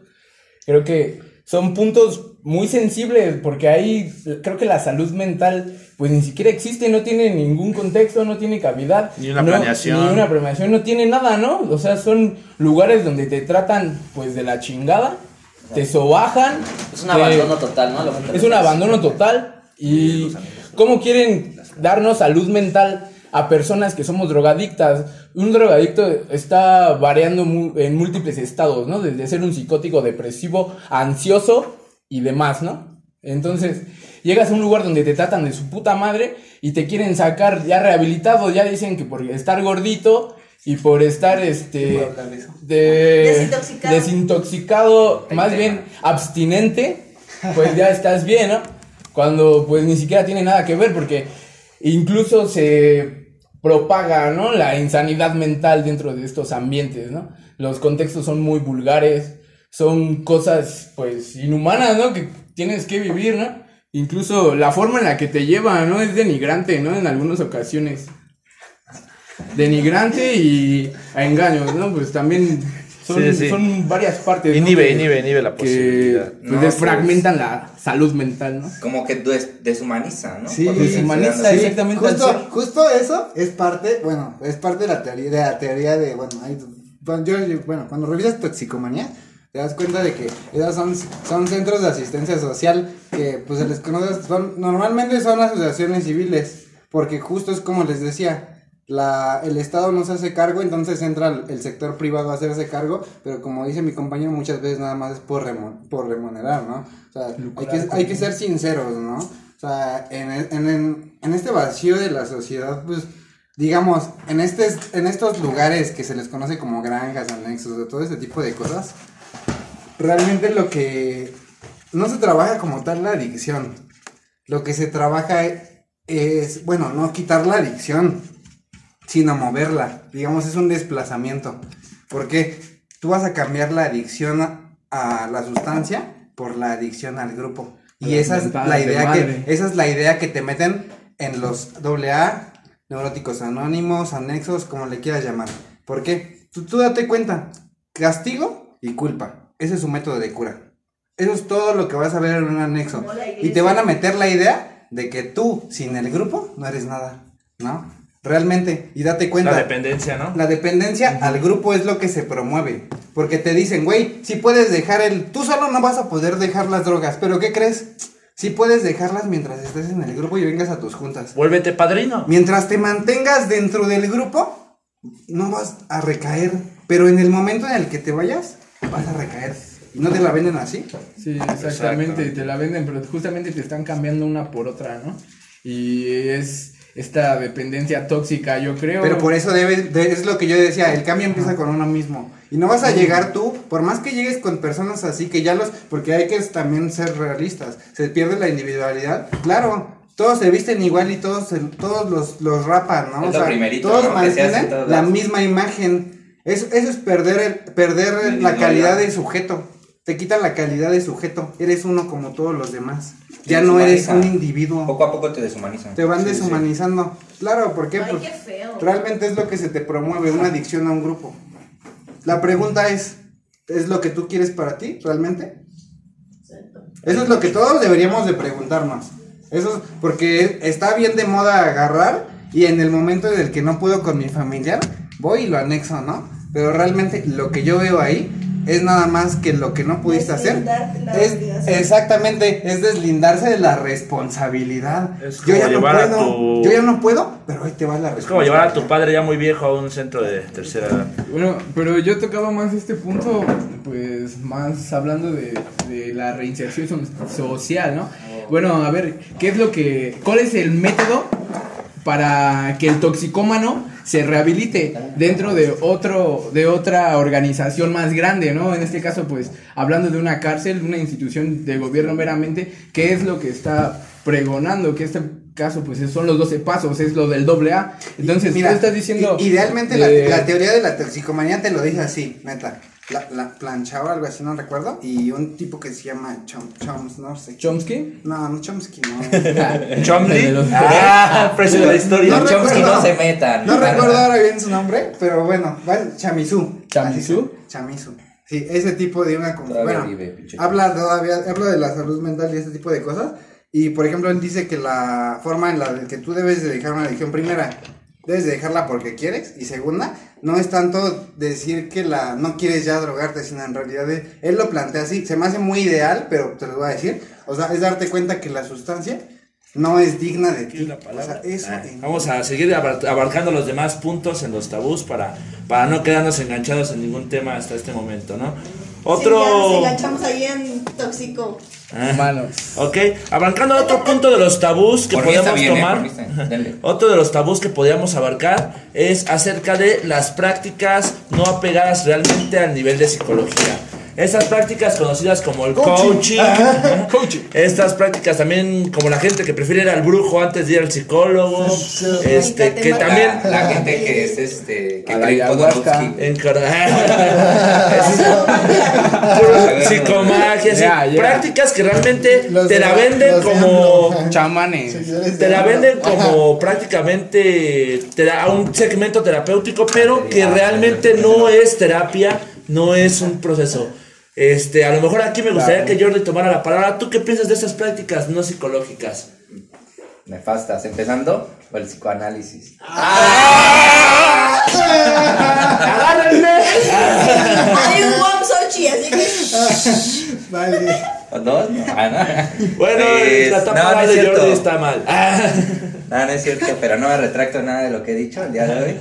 creo que son puntos muy sensibles porque ahí creo que la salud mental pues ni siquiera existe, no tiene ningún contexto, no tiene cavidad. Ni una no- planeación. Ni una planeación, no tiene nada, ¿no? O sea, son lugares donde te tratan pues de la chingada, te sobajan. Es un te- abandono total, ¿no? Lo es un abandono total. ¿Y cómo quieren darnos salud mental a personas que somos drogadictas? Un drogadicto está variando en múltiples estados, ¿no? Desde ser un psicótico depresivo, ansioso y demás, ¿no? Entonces, llegas a un lugar donde te tratan de su puta madre y te quieren sacar ya rehabilitado, ya dicen que por estar gordito y por estar este de Desintoxicado. desintoxicado, más bien abstinente, pues ya estás bien, ¿no? Cuando pues ni siquiera tiene nada que ver porque incluso se propaga, ¿no? La insanidad mental dentro de estos ambientes, ¿no? Los contextos son muy vulgares, son cosas pues inhumanas, ¿no? Que tienes que vivir, ¿no? Incluso la forma en la que te lleva, ¿no? Es denigrante, ¿no? En algunas ocasiones. Denigrante y a engaños, ¿no? Pues también son, Sí, sí. son varias partes. ¿no? Inhibe, que- inhibe, inhibe la que posibilidad. pues, No, desfragmentan la salud mental, ¿no? Como que des- deshumaniza, ¿no? Sí, Cuando deshumaniza, exactamente Justo, justo eso es parte, bueno, es parte de la teoría de la teoría de, bueno, hay- yo- bueno, cuando revisas toxicomanía, te das cuenta de que esos son, son centros de asistencia social que pues se les conoce, son, normalmente son asociaciones civiles, porque justo es como les decía, la, el Estado no se hace cargo, entonces entra el, el sector privado a hacerse cargo, pero como dice mi compañero, muchas veces nada más es por, remo- por remunerar, ¿no? O sea, hay que, hay que ser sinceros, ¿no? O sea, en, en, en, en este vacío de la sociedad, pues, digamos, en, este, en estos lugares que se les conoce como granjas, anexos, de todo ese tipo de cosas, realmente lo que no se trabaja como tal la adicción. Lo que se trabaja es, bueno, no quitar la adicción, sino moverla. Digamos, es un desplazamiento. Porque tú vas a cambiar la adicción a, a la sustancia por la adicción al grupo. Y esa es la de idea que esa es la idea que te meten en los AA, neuróticos anónimos, anexos, como le quieras llamar. ¿Por qué? Tú, tú date cuenta, castigo y culpa. Ese es su método de cura. Eso es todo lo que vas a ver en un anexo. Y te van a meter la idea de que tú, sin el grupo, no eres nada, ¿no? Realmente, y date cuenta. La dependencia, ¿no? La dependencia al grupo es lo que se promueve. Porque te dicen, güey, si puedes dejar el. Tú solo no vas a poder dejar las drogas. Pero ¿qué crees? Si puedes dejarlas mientras estés en el grupo y vengas a tus juntas. Vuélvete padrino. Mientras te mantengas dentro del grupo, no vas a recaer. Pero en el momento en el que te vayas, vas a recaer. ¿Y no te la venden así? Sí, exactamente, y te la venden, pero justamente te están cambiando una por otra, ¿no? Y es esta dependencia tóxica, yo creo. Pero por eso debes, de- es lo que yo decía, el cambio empieza con uno mismo. Y no vas a llegar tú, por más que llegues con personas así, que ya los, porque hay que también ser realistas, se pierde la individualidad. Claro, todos se visten igual y todos, se- todos los, los rapan, ¿no? Es lo primerito, todos ¿no? Mantienen todos la misma imagen. Eso, eso es perder, el, perder la calidad de sujeto. Te quitan la calidad de sujeto. Eres uno como todos los demás. Ya no eres un individuo. Poco a poco te deshumanizan. Te van Sí, sí. deshumanizando. Claro, ¿por qué? Ay, Pues- qué feo. Realmente es lo que se te promueve, una adicción a un grupo. La pregunta es, ¿es lo que tú quieres para ti, realmente? Eso es lo que todos deberíamos de preguntarnos. Eso es porque está bien de moda agarrar y en el momento en el que no puedo con mi familiar, voy y lo anexo, ¿no? Pero realmente lo que yo veo ahí es nada más que lo que no pudiste hacer. Deslindarte la Es, exactamente, es deslindarse de la responsabilidad. Es Yo ya no a puedo, tu- yo ya no puedo, pero ahí te va la Es como llevar a responsabilidad. tu padre ya muy viejo a un centro de tercera edad. Bueno, pero yo tocaba más este punto, pues más hablando de, de la reinserción so- social, ¿no? Bueno, a ver, ¿qué es lo que, cuál es el método para que el toxicómano se rehabilite dentro de otro, de otra organización más grande, ¿no? En este caso, pues, hablando de una cárcel, una institución de gobierno meramente, ¿qué es lo que está pregonando? Que este caso, pues, son los 12 pasos, es lo del doble A. Entonces, Mira, tú estás diciendo... Idealmente de- la, la teoría de la toxicomanía te lo dice así, neta. La, la plancha o algo así, no recuerdo. Y un tipo que se llama Chom, Choms, no sé. Chomsky. No, no Chomsky, no. Chomley. De los- Ah, precio de la historia. No Chomsky recuerdo. no se metan. No recuerdo ahora bien su nombre, pero bueno. ¿Chamizu? Así se- Chamizu. Sí, ese tipo de una Todavía bueno, vive, habla todavía, habla de la salud mental y este tipo de cosas. Y por ejemplo, él dice que la forma en la que tú debes de dejar una adicción, primera, debes de dejarla porque quieres, y segunda, no es tanto decir que la no quieres ya drogarte, sino en realidad él lo plantea así, se me hace muy ideal, pero te lo voy a decir, o sea, es darte cuenta que la sustancia no es digna de ti. O sea, eso Ah, en- Vamos a seguir abar- abarcando los demás puntos en los tabús para, para no quedarnos enganchados en ningún tema hasta este momento, ¿no? Otro... Sí, ya nos enganchamos ahí en tóxico. Ah, ok, abarcando otro punto de los tabús que Por podemos bien, ¿eh? tomar. Otro de los tabús que podríamos abarcar es acerca de las prácticas no apegadas realmente al nivel de psicología. Estas prácticas conocidas como el coaching, ajá. estas prácticas también como la gente que prefiere ir al brujo antes de ir al psicólogo, este que también La, la gente que es este. Que A cree en psicomagia, prácticas que realmente Los te la venden como. Chamanes. Te la venden como prácticamente te da un segmento terapéutico, pero que realmente no es terapia, no es un proceso. Este, a lo mejor aquí me gustaría que Jordi tomara la palabra. ¿Tú qué piensas de estas prácticas no psicológicas? Nefastas. Empezando por el psicoanálisis. ¡Agárrenme! Hay un Wam Sochi, así que. Vale. ¿O dos? No, ah, no. Bueno, Pues, la no, tapa no es de cierto. Jordi está mal. Ah. No, no es cierto, pero no me retracto nada de lo que he dicho el día de hoy.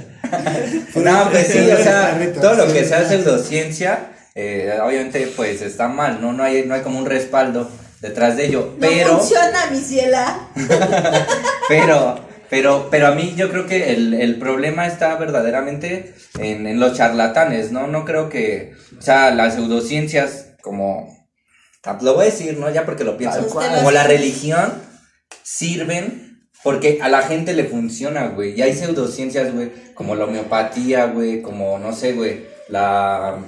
no, pues sí, o sea, todo lo que sea pseudociencia, eh, obviamente pues está mal, ¿no? No hay, no hay como un respaldo detrás de ello, No pero... funciona, mi ciela. Pero, pero, pero a mí yo creo que el, el problema está verdaderamente en, en los charlatanes, ¿no? No creo que, o sea, las pseudociencias como, ah, lo voy a decir, ¿no? Ya porque lo pienso, como la religión sirven porque a la gente le funciona, güey. Y hay pseudociencias, güey, como la homeopatía, güey, como, no sé, güey, la...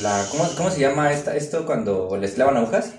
La, ¿cómo, ¿Cómo se llama esta, esto cuando les clavan agujas?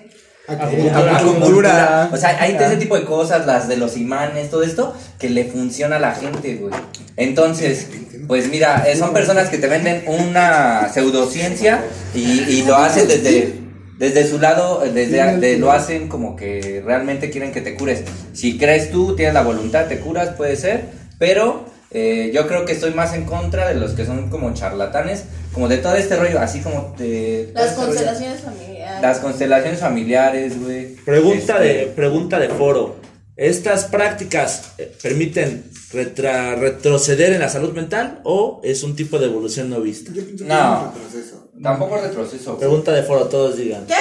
Acupuntura. Acupuntura. O sea, hay ese tipo de cosas, las de los imanes, todo esto, que le funciona a la gente, güey. Entonces, pues mira, eh, son personas que te venden una pseudociencia y, y lo hacen desde, desde su lado, eh, desde de- lo hacen como que realmente quieren que te cures. Si crees tú, tienes la voluntad, te curas, puede ser, pero eh, yo creo que estoy más en contra de los que son como charlatanes, como de todo este rollo, así como de... Las este rollo. constelaciones familiares. Las constelaciones familiares, güey. Pregunta Este, de pregunta de foro. ¿Estas prácticas eh, permiten retra- retroceder en la salud mental o es un tipo de evolución no vista? Yo pienso que No. es un retroceso. Tampoco retroceso. Pregunta de foro, todos digan. ¿Qué?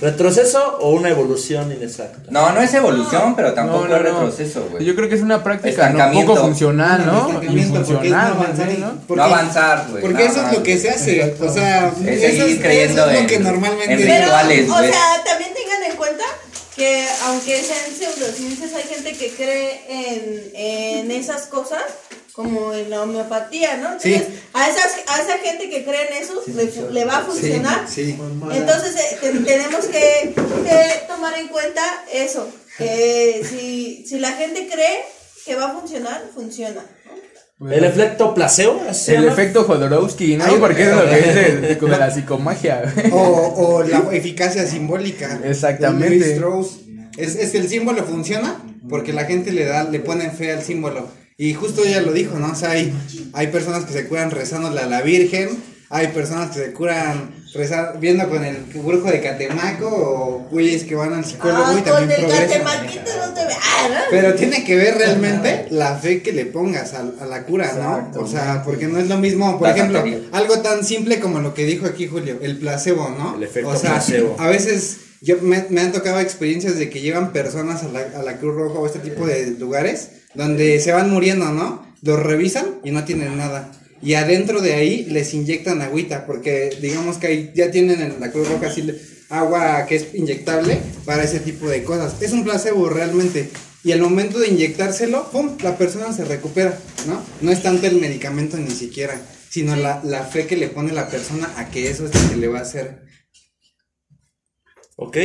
¿Retroceso o una evolución inexacta? No, no es evolución, pero tampoco No, no, es retroceso, güey. Yo creo que es una práctica no poco funcional, ¿no? Estancamiento, porque es no Infuncional, ¿no? avanzar, güey. Porque eso es lo que se hace. O sea, Es eso seguir creyendo eso es lo en- que normalmente. en Pero, o sea, también tengan en cuenta que aunque sean pseudociencias, hay gente que cree en, en esas cosas, como en la homeopatía, ¿no? Sí. Entonces, a, esas, a esa gente que cree en eso, le, le va a funcionar. Sí, sí. Entonces, eh, te- tenemos que, que tomar en cuenta eso, que si, si la gente cree que va a funcionar, funciona. ¿El efecto placebo? ¿así se El llama? efecto Jodorowsky, ¿no? Ay, Porque es lo que de- como la psicomagia. O, o la eficacia simbólica. Exactamente. Es, es que el símbolo funciona porque la gente le da, le pone fe al símbolo. Y justo ella lo dijo, ¿no? O sea, hay, hay personas que se cuidan rezándole a la Virgen, Hay personas que se curan rezar- viendo con el brujo de Catemaco o güeyes que van al psicólogo Ah, y con también el progresan. catemaquito no te ve. Ah, ¿no? Pero tiene que ver realmente la fe que le pongas a, a la cura, Exacto. ¿no? O sea, porque no es lo mismo, por La ejemplo, algo tan simple como lo que dijo aquí Julio, el placebo, ¿no? El efecto o sea, placebo. a veces yo me, me han tocado experiencias de que llevan personas a la, a la Cruz Roja o este tipo de lugares donde se van muriendo, ¿no? Los revisan y no tienen nada. Y adentro de ahí les inyectan agüita, porque digamos que ahí ya tienen en la Cruz Roja agua que es inyectable para ese tipo de cosas. Es un placebo realmente. Y al momento de inyectárselo, ¡pum! La persona se recupera, ¿no? No es tanto el medicamento ni siquiera, sino la, la fe que le pone la persona a que eso es lo que le va a hacer. Ok.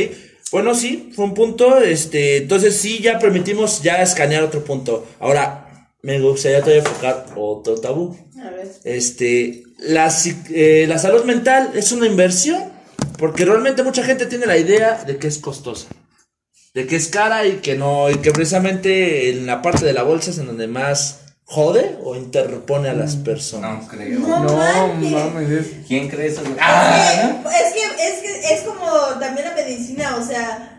Bueno, sí, fue un punto. Este, entonces sí, ya permitimos ya escanear otro punto. Ahora, me gustaría todavía enfocar otro tabú. A ver. Este, la, eh, la salud mental es una inversión. Porque realmente mucha gente tiene la idea de que es costosa. De que es cara y que no. Y que precisamente en la parte de la bolsa es en donde más jode o interpone a las personas. No creo. No, No mames. mames, es- ¿Quién cree eso? Ah. Es que, es que es como también la medicina, o sea,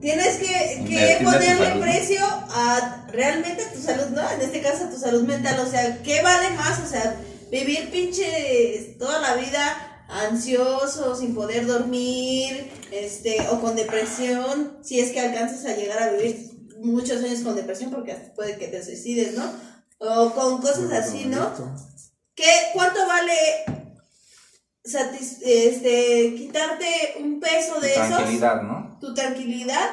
tienes que, que ponerle precio a realmente a tu salud, ¿no? En este caso a tu salud mental, o sea, ¿qué vale más? O sea, vivir pinche toda la vida ansioso, sin poder dormir, este, o con depresión, si es que alcanzas a llegar a vivir muchos años con depresión, porque hasta puede que te suicides, ¿no? O con cosas así, ¿no? ¿Qué, ¿Cuánto vale satis- este, quitarte un peso de esos? Tranquilidad, ¿no? Tu tranquilidad.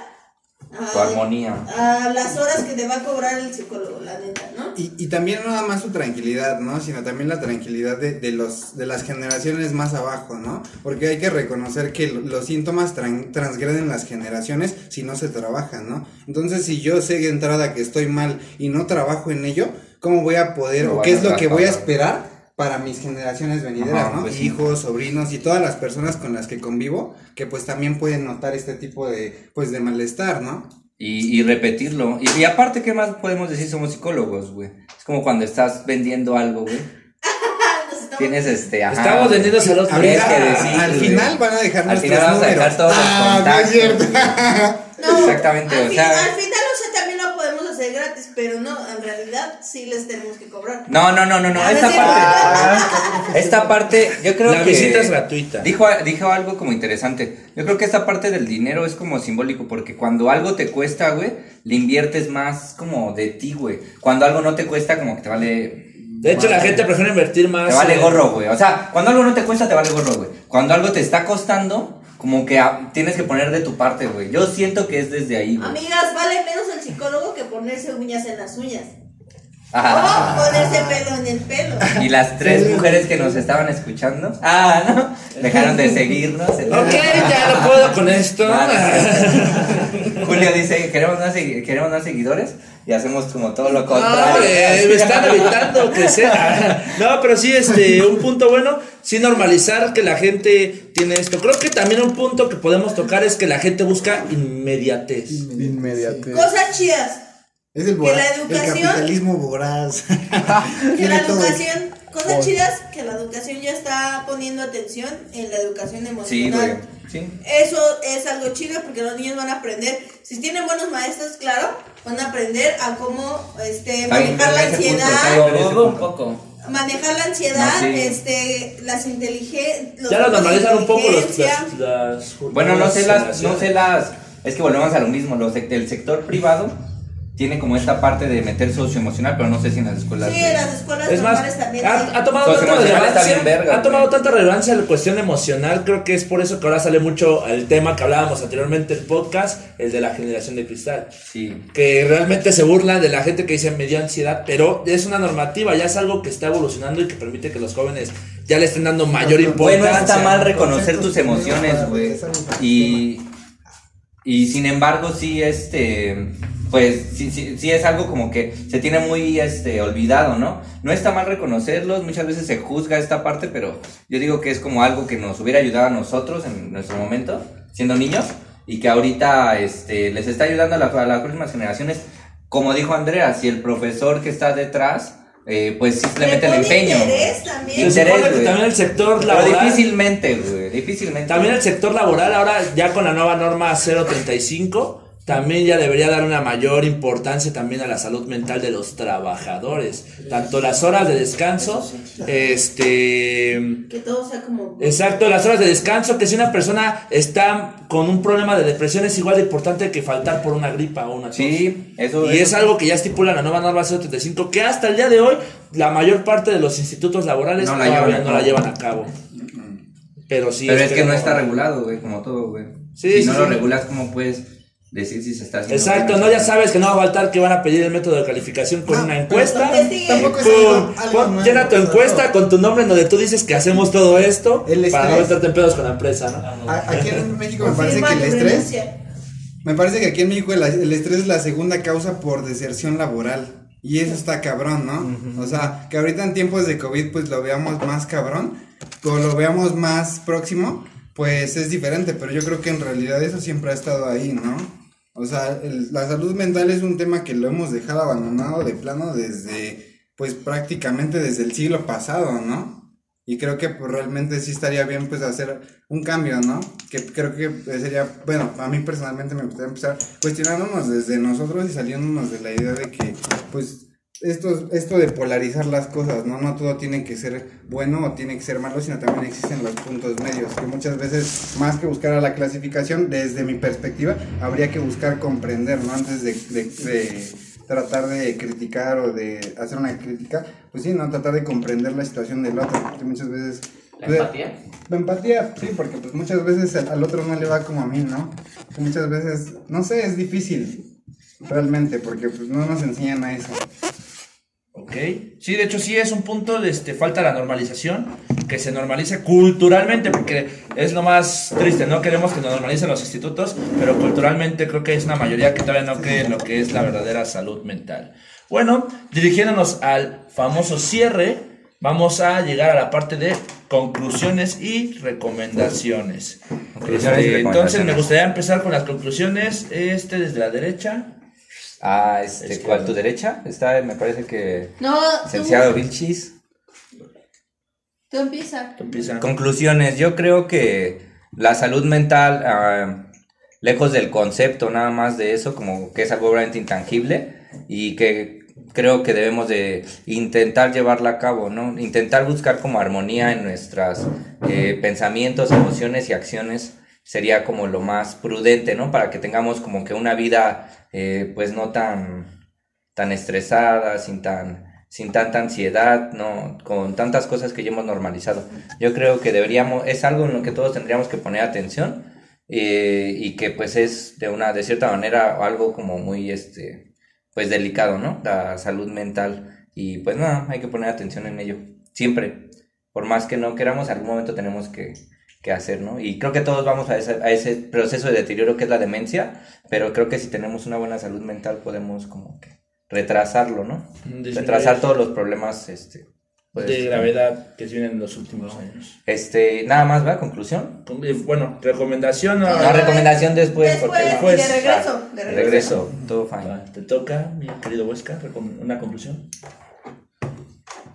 Tu a- armonía. A las horas que te va a cobrar el psicólogo, la neta, ¿no? Y, y también no nada más su tranquilidad, ¿no? Sino también la tranquilidad de, de los, de las generaciones más abajo, ¿no? Porque hay que reconocer que lo- los síntomas tran- transgreden las generaciones si no se trabajan, ¿no? Entonces, si yo sé de entrada que estoy mal y no trabajo en ello, ¿cómo voy a poder, o qué es lo que voy a esperar para mis generaciones venideras, Ajá, ¿no? pues sí. Hijos, sobrinos y todas las personas con las que convivo, que pues también pueden notar este tipo de, pues, de malestar, ¿no? Y, y repetirlo. Y, y aparte, ¿qué más podemos decir? Somos psicólogos, güey. Es como cuando estás vendiendo algo, güey. Tienes este. ajá, Estamos vendiendo salud que decir, al final van a dejar Al final vamos a dejar todos los ah, no es contactos. cierto. No, Exactamente, al, o fin- sea- al final, o sea, también lo podemos hacer gratis, pero no, en realidad sí les tenemos que cobrar. No, no, no, no, no. Ah, Esta parte. Esta parte, yo creo La que. visita es gratuita. Dijo, dijo algo como interesante. Yo creo que esta parte del dinero es como simbólico, porque cuando algo te cuesta, güey, le inviertes más como de ti, güey. Cuando algo no te cuesta, como que te vale. De hecho, la gente prefiere invertir más. Te vale gorro, güey. O sea, cuando algo no te cuesta, te vale gorro, güey. Cuando algo te está costando, como que ah, tienes que poner de tu parte, güey. Yo siento que es desde ahí, güey. Amigas, vale menos el psicólogo que ponerse uñas en las uñas. Ajá. O ponerse pelo en el pelo. Y las tres mujeres que nos estaban escuchando, ah, ¿no? Dejaron de seguirnos. Ok, ya no puedo con esto. Ah, no. Julio dice, queremos más, queremos más seguidores y hacemos como todo lo No, contrario. hombre, me están evitando crecer. No, pero sí, este, un punto bueno, sí normalizar que la gente tiene esto. Creo que también un punto que podemos tocar es que la gente busca inmediatez. Inmediatez. Cosas chidas. Es el, Que la el educación- capitalismo voraz. Que la educación, cosas chidas, que la educación ya está poniendo atención en la educación Sí, emocional. Sí. Eso es algo chido porque los niños van a aprender. Si tienen buenos maestros, claro, van a aprender a cómo este, manejar la punto, ansiedad. Todo un poco. Manejar la ansiedad, No, sí. este, las inteligencias. Ya lo normalizan un poco los, las, las- Bueno, no sé las, no sé las, es que volvemos a lo mismo, los del sector privado tiene como esta parte de meter socioemocional, pero no sé si en las escuelas. Sí, de- en las escuelas Es más, normales también. ha, sí. ha tomado tanta relevancia. bien verga, ha tomado tanta relevancia la cuestión emocional. Creo que es por eso que ahora sale mucho el tema que hablábamos anteriormente en el podcast, el de la generación de cristal. Sí. Que realmente se burla de la gente que dice me dio ansiedad, pero es una normativa, ya es algo que está evolucionando y que permite que los jóvenes ya le estén dando mayor importancia. Bueno, está mal reconocer tus emociones, güey. Y, y sin embargo, sí, este, pues, sí, sí, sí es algo como que se tiene muy, este, olvidado, ¿no? No está mal reconocerlos, muchas veces se juzga esta parte, pero yo digo que es como algo que nos hubiera ayudado a nosotros en nuestro momento, siendo niños, y que ahorita, este, les está ayudando a, la- a las próximas generaciones. Como dijo Andrea, si el profesor que está detrás eh, pues simplemente el Le pone empeño. interés también. Interés, que también el sector Pero laboral. difícilmente, güey, difícilmente. También el sector laboral, ahora ya con la nueva norma 035, también ya debería dar una mayor importancia también a la salud mental de los trabajadores. Tanto las horas de descanso, este. Que todo sea como. Exacto, las horas de descanso, que si una persona está con un problema de depresión es igual de importante que faltar por una gripa o una tos. Sí, eso Y eso- es algo que ya estipula la nueva norma 035, que hasta el día de hoy la mayor parte de los institutos laborales No la todavía llevan no la llevan a cabo. Pero sí. Pero es que no está regulado, güey, como todo, güey. Sí, si sí, no sí. lo regulas, ¿cómo puedes decir si se está haciendo? Exacto, bien no ya sabes que no va a faltar que van a pedir el método de calificación con No, una encuesta. tampoco- tampoco es Pum, algo- algo pon- nuevo, llena tu encuesta no. con tu nombre en donde tú dices que hacemos todo esto El para no meterte en pedos con la empresa, ¿no? A- Aquí en México me parece que el estrés. Me parece que aquí en México el, el estrés es la segunda causa por deserción laboral. Y eso está cabrón, ¿no? O sea, que ahorita en tiempos de COVID pues lo veamos más cabrón, o lo veamos más próximo, pues es diferente, pero yo creo que en realidad eso siempre ha estado ahí, ¿no? O sea, el- la salud mental es un tema que lo hemos dejado abandonado de plano desde, pues prácticamente desde el siglo pasado, ¿no? Y creo que pues, realmente sí estaría bien pues hacer un cambio, ¿no? Que creo que sería, bueno, a mí personalmente me gustaría empezar cuestionándonos desde nosotros y saliéndonos de la idea de que pues esto, esto de polarizar las cosas, ¿no? No todo tiene que ser bueno o tiene que ser malo, sino también existen los puntos medios, que muchas veces más que buscar a la clasificación, desde mi perspectiva, habría que buscar comprender, ¿no? Antes de, de- de tratar de criticar o de hacer una crítica, pues sí, ¿no? Tratar de comprender la situación del otro, porque muchas veces... La pues, empatía. la empatía, sí, porque pues muchas veces al, al otro no le va como a mí, ¿no? Que muchas veces, no sé, es difícil, realmente, porque pues no nos enseñan a eso. Ok. Sí, de hecho sí es un punto, este, falta la normalización, que se normalice culturalmente, porque es lo más triste, no queremos que nos normalicen los institutos, pero culturalmente creo que es una mayoría que todavía no cree en lo que es la verdadera salud mental. Bueno, dirigiéndonos al famoso cierre, vamos a llegar a la parte de conclusiones y recomendaciones. Conclusiones y Este, entonces me recomendaciones. gustaría empezar con las conclusiones, este desde la derecha. Ah, este, Izquierda. ¿cuál? ¿Tu derecha? Está, me parece que... No, tú, Licenciado Vilchis. tú empieza. Tú empieza. Conclusiones, yo creo que la salud mental, ah, lejos del concepto nada más de eso, como que es algo realmente intangible y que creo que debemos de intentar llevarla a cabo, ¿no? Intentar buscar como armonía en nuestros pensamientos, emociones y acciones sería como lo más prudente, ¿no? Para que tengamos como que una vida eh, pues no tan tan estresada, sin tan sin tanta ansiedad, no, con tantas cosas que ya hemos normalizado. Yo creo que deberíamos, es algo en lo que todos tendríamos que poner atención eh, y que pues es de una, de cierta manera algo como muy este, pues delicado, ¿no? La salud mental y pues nada, hay que poner atención en ello, siempre, por más que no queramos, algún momento tenemos que, que hacer, ¿no? Y creo que todos vamos a ese, a ese proceso de deterioro que es la demencia, pero creo que si tenemos una buena salud mental podemos como que retrasarlo, ¿no? Disminuir Retrasar todos los problemas, este, pues, de gravedad que tienen en los últimos años. Este, nada más, ¿va? Conclusión. Con- eh, Bueno, recomendación o... No, La recomendación después, Después, porque después- de regreso. Ah, de de regreso. regreso, todo fine. Va, Te toca, mi querido Huesca, una conclusión.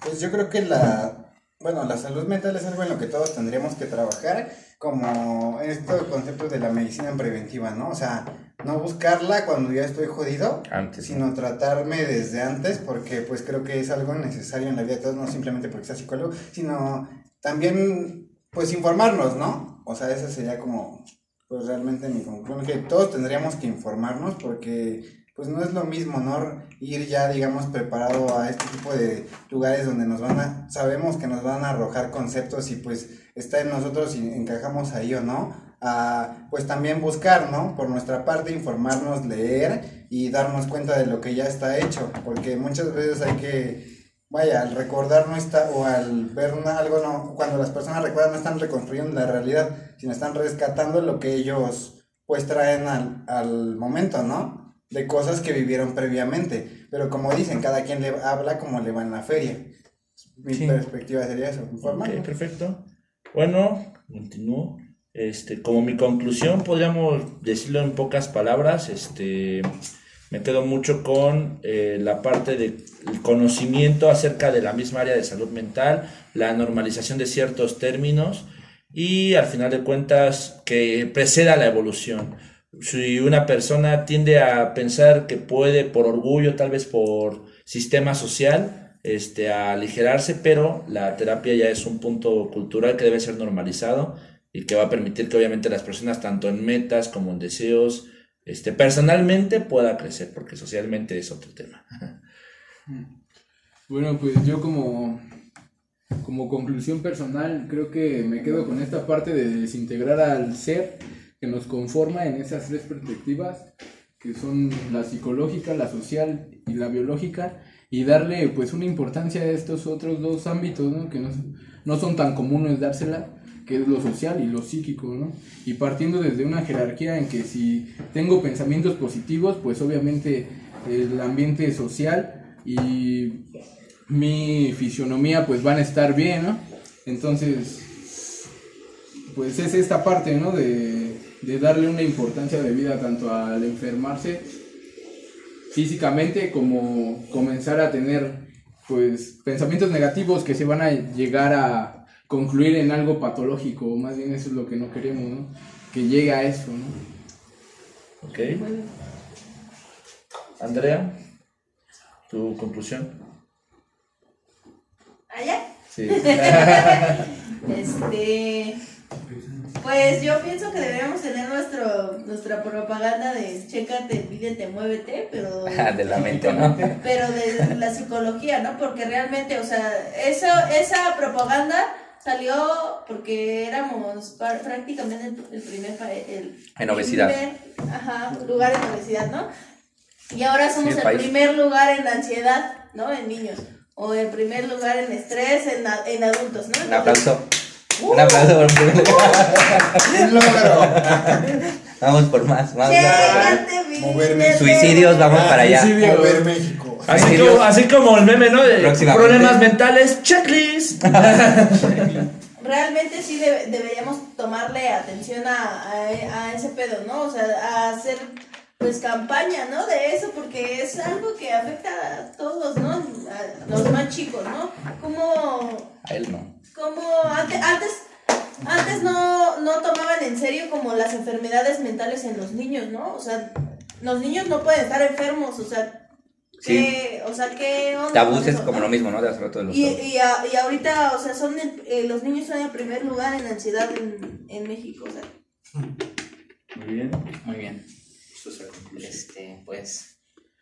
Pues yo creo que la, bueno, la salud mental es algo en lo que todos tendríamos que trabajar, como estos conceptos de la medicina preventiva, ¿no? O sea, no buscarla cuando ya estoy jodido, Antes. sino tratarme desde antes, porque pues creo que es algo necesario en la vida de todos, no simplemente porque sea psicólogo, sino también pues informarnos, ¿no? O sea, esa sería como pues realmente mi conclusión, que todos tendríamos que informarnos porque pues no es lo mismo, ¿no? Ir ya, digamos, preparado a este tipo de lugares donde nos van a, sabemos que nos van a arrojar conceptos y pues está en nosotros si encajamos ahí o no, a pues también buscar, ¿no? Por nuestra parte, informarnos, leer y darnos cuenta de lo que ya está hecho, porque muchas veces hay que, vaya, al recordar no está, o al ver una- algo, no, cuando las personas recuerdan no están reconstruyendo la realidad, sino están rescatando lo que ellos pues traen al, al momento, ¿no? De cosas que vivieron previamente, pero como dicen, cada quien le habla como le va en la feria. Mi Sí. perspectiva sería eso, Ok, informarnos. perfecto. Bueno, continúo. Este, como mi conclusión, podríamos decirlo en pocas palabras, este, me quedo mucho con eh, la parte del conocimiento acerca de la misma área de salud mental, la normalización de ciertos términos y al final de cuentas que preceda la evolución. Si una persona tiende a pensar que puede por orgullo, tal vez por sistema social, este, a aligerarse, pero la terapia ya es un punto cultural que debe ser normalizado y que va a permitir que obviamente las personas, tanto en metas como en deseos, este, personalmente pueda crecer, porque socialmente es otro tema. Bueno, pues yo como, como conclusión personal creo que me quedo con esta parte de desintegrar al ser que nos conforma en esas tres perspectivas, que son la psicológica, la social y la biológica, y darle pues una importancia a estos otros dos ámbitos, ¿no? que no, no son tan comunes dársela, que es lo social y lo psíquico, ¿no? Y partiendo desde una jerarquía en que si tengo pensamientos positivos, pues obviamente el ambiente social y mi fisionomía pues van a estar bien. Entonces, pues es esta parte, ¿no? De, de darle una importancia de vida tanto al enfermarse físicamente como comenzar a tener pues pensamientos negativos que se van a llegar a concluir en algo patológico, más bien eso es lo que no queremos, ¿no? Que llegue a eso, ¿no? ¿Ok? Andrea, tu conclusión. ¿Allá? Sí. Este. Pues yo pienso que deberíamos tener nuestro, nuestra propaganda de chécate, pídete, muévete, pero. de la mente, ¿no? Pero de la psicología, ¿no? Porque realmente, o sea, eso, esa propaganda salió porque éramos prácticamente el, el primer el En obesidad. primer, ajá, lugar en obesidad, ¿no? Y ahora somos el primer lugar en ansiedad, ¿no? En niños. O el primer lugar en estrés en, en adultos, ¿no? Un aplauso. Un aplauso por un primer logro. Vamos por más, más. Pídete. Suicidios, vamos para allá. Suicidio. Mover México. Así como, así como el meme, ¿no? De problemas mentales, checklist. realmente sí debe- deberíamos tomarle atención a, a, a ese pedo, ¿no? O sea, a hacer pues campaña, ¿no? De eso, porque es algo que afecta a todos, ¿no? A los más chicos, ¿no? Como, A él no. Como antes, antes, antes no, no tomaban en serio como las enfermedades mentales en los niños, ¿no? O sea, los niños no pueden estar enfermos, o sea, ¿qué, o sea, ¿qué onda Tabús es como lo mismo, ¿no? De hace rato de los Y, y, a- y ahorita, o sea, son el- eh, los niños son el primer lugar en ansiedad en, en México, o sea. Muy bien. Muy bien. Este, pues.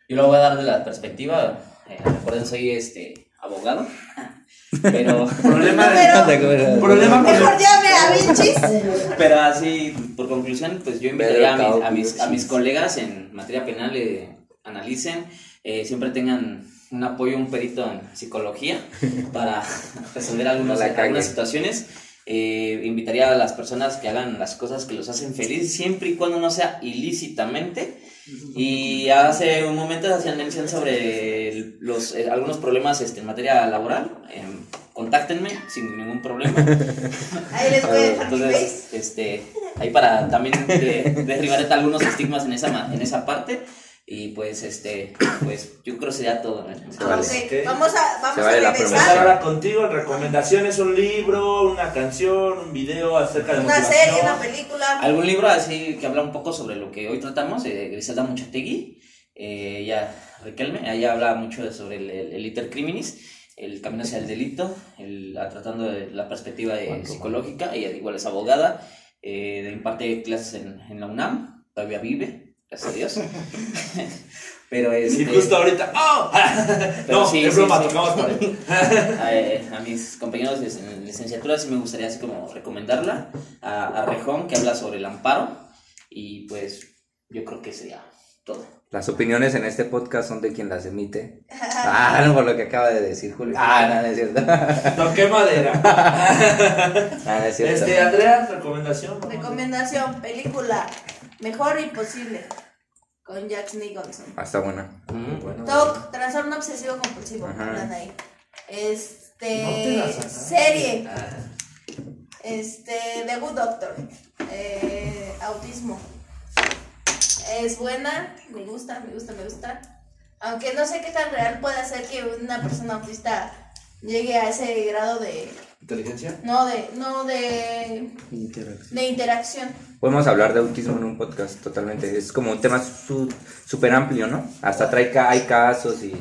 Yo lo voy a dar de la perspectiva. eh, recuerden, soy este abogado. Pero. Problema, Pero- problema con Mejor llame a Vinchis. Pero así, por conclusión, pues yo invitaría a mis, a mis, a mis colegas en materia penal, eh, analicen, eh, siempre tengan un apoyo, un perito en psicología para resolver algunas situaciones. Eh, invitaría a las personas que hagan las cosas que los hacen feliz, siempre y cuando no sea ilícitamente. Y hace un momento hacían mención sobre los, eh, algunos problemas este, en materia laboral. Em, contáctenme sin ningún problema. Ahí les voy a dejar. Entonces, este, ahí para también de- derribar algunos estigmas en esa, en esa parte. Y pues, este, pues yo creo que sería todo. Ah, Vale. Vamos a, vamos vale a regresar. ahora contigo, recomendaciones, un libro, una canción, un video acerca de Una motivación. serie, una película. Algún libro así que habla un poco sobre lo que hoy tratamos, eh, Griselda Muchategui, eh, ella, Riquelme, ella habla mucho sobre el, el, el iter criminis, el camino hacia el delito, el, tratando de la perspectiva de- psicológica, ella igual es abogada, eh, imparte clases en, en la UNAM, todavía vive, gracias a Dios. Pero Y este, justo ahorita, ¡oh! Pero no, sí, es sí, broma, sí. tocamos para él. a, eh, a mis compañeros de en licenciatura sí me gustaría así como recomendarla a, a Rejón que habla sobre el amparo y pues yo creo que sería todo. Las opiniones en este podcast son de quien las emite. Ah, no, por lo que acaba de decir Julio. Ah, no, no es cierto. Toqué madera. Ah, no es cierto. Este, Andrea, recomendación. Recomendación, película. Mejor imposible. Con Jack Nicholson. Ah, está buena. Bueno, TOC, trastorno obsesivo compulsivo. Hablan ahí. Este. No serie. Este. The Good Doctor. Eh, autismo. Es buena, me gusta, me gusta, me gusta. Aunque no sé qué tan real puede ser que una persona autista llegue a ese grado de ¿Inteligencia? no de no de de interacción. Podemos hablar de autismo en un podcast totalmente. Es como un tema su- súper amplio, ¿no? Hasta trae ca- hay casos y...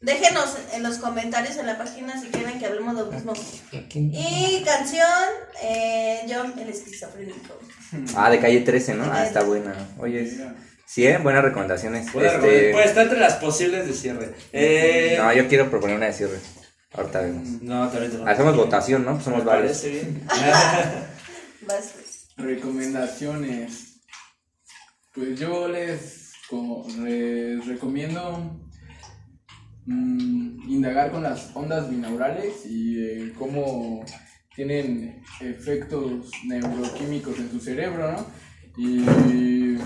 Déjenos en los comentarios en la página si quieren que hablemos de autismo. Y canción, eh, John el esquizofrénico. Ah, de calle 13, ¿no? Ah, está buena. Oye, es- sí, ¿eh? Buenas recomendaciones. Puede, Este, puede estar entre las posibles de cierre. Eh, No, yo quiero proponer una de cierre. Ahorita vemos. no, también tengo- Hacemos votación, ¿no? Somos varios. bien. Recomendaciones. Pues yo les, co- les recomiendo mm, indagar con las ondas binaurales y eh, cómo tienen efectos neuroquímicos en tu cerebro, ¿no? Y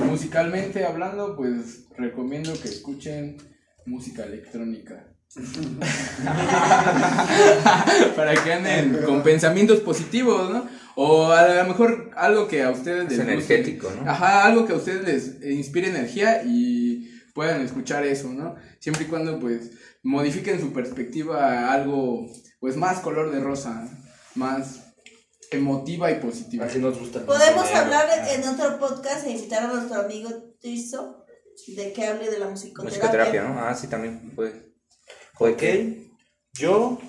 musicalmente hablando, pues recomiendo que escuchen música electrónica. Para que anden con pensamientos positivos, ¿no? O a lo mejor algo que a ustedes Es les guste. energético, ¿no? Ajá, algo que a ustedes les inspire energía y puedan escuchar eso, ¿no? Siempre y cuando pues modifiquen su perspectiva a algo pues más color de rosa, más emotiva y positiva. Así nos gusta. Podemos hablar en otro podcast e invitar a nuestro amigo Tirso de que hable de la musicoterapia. Musicoterapia, ¿no? Ah, sí, también puede. Que. yo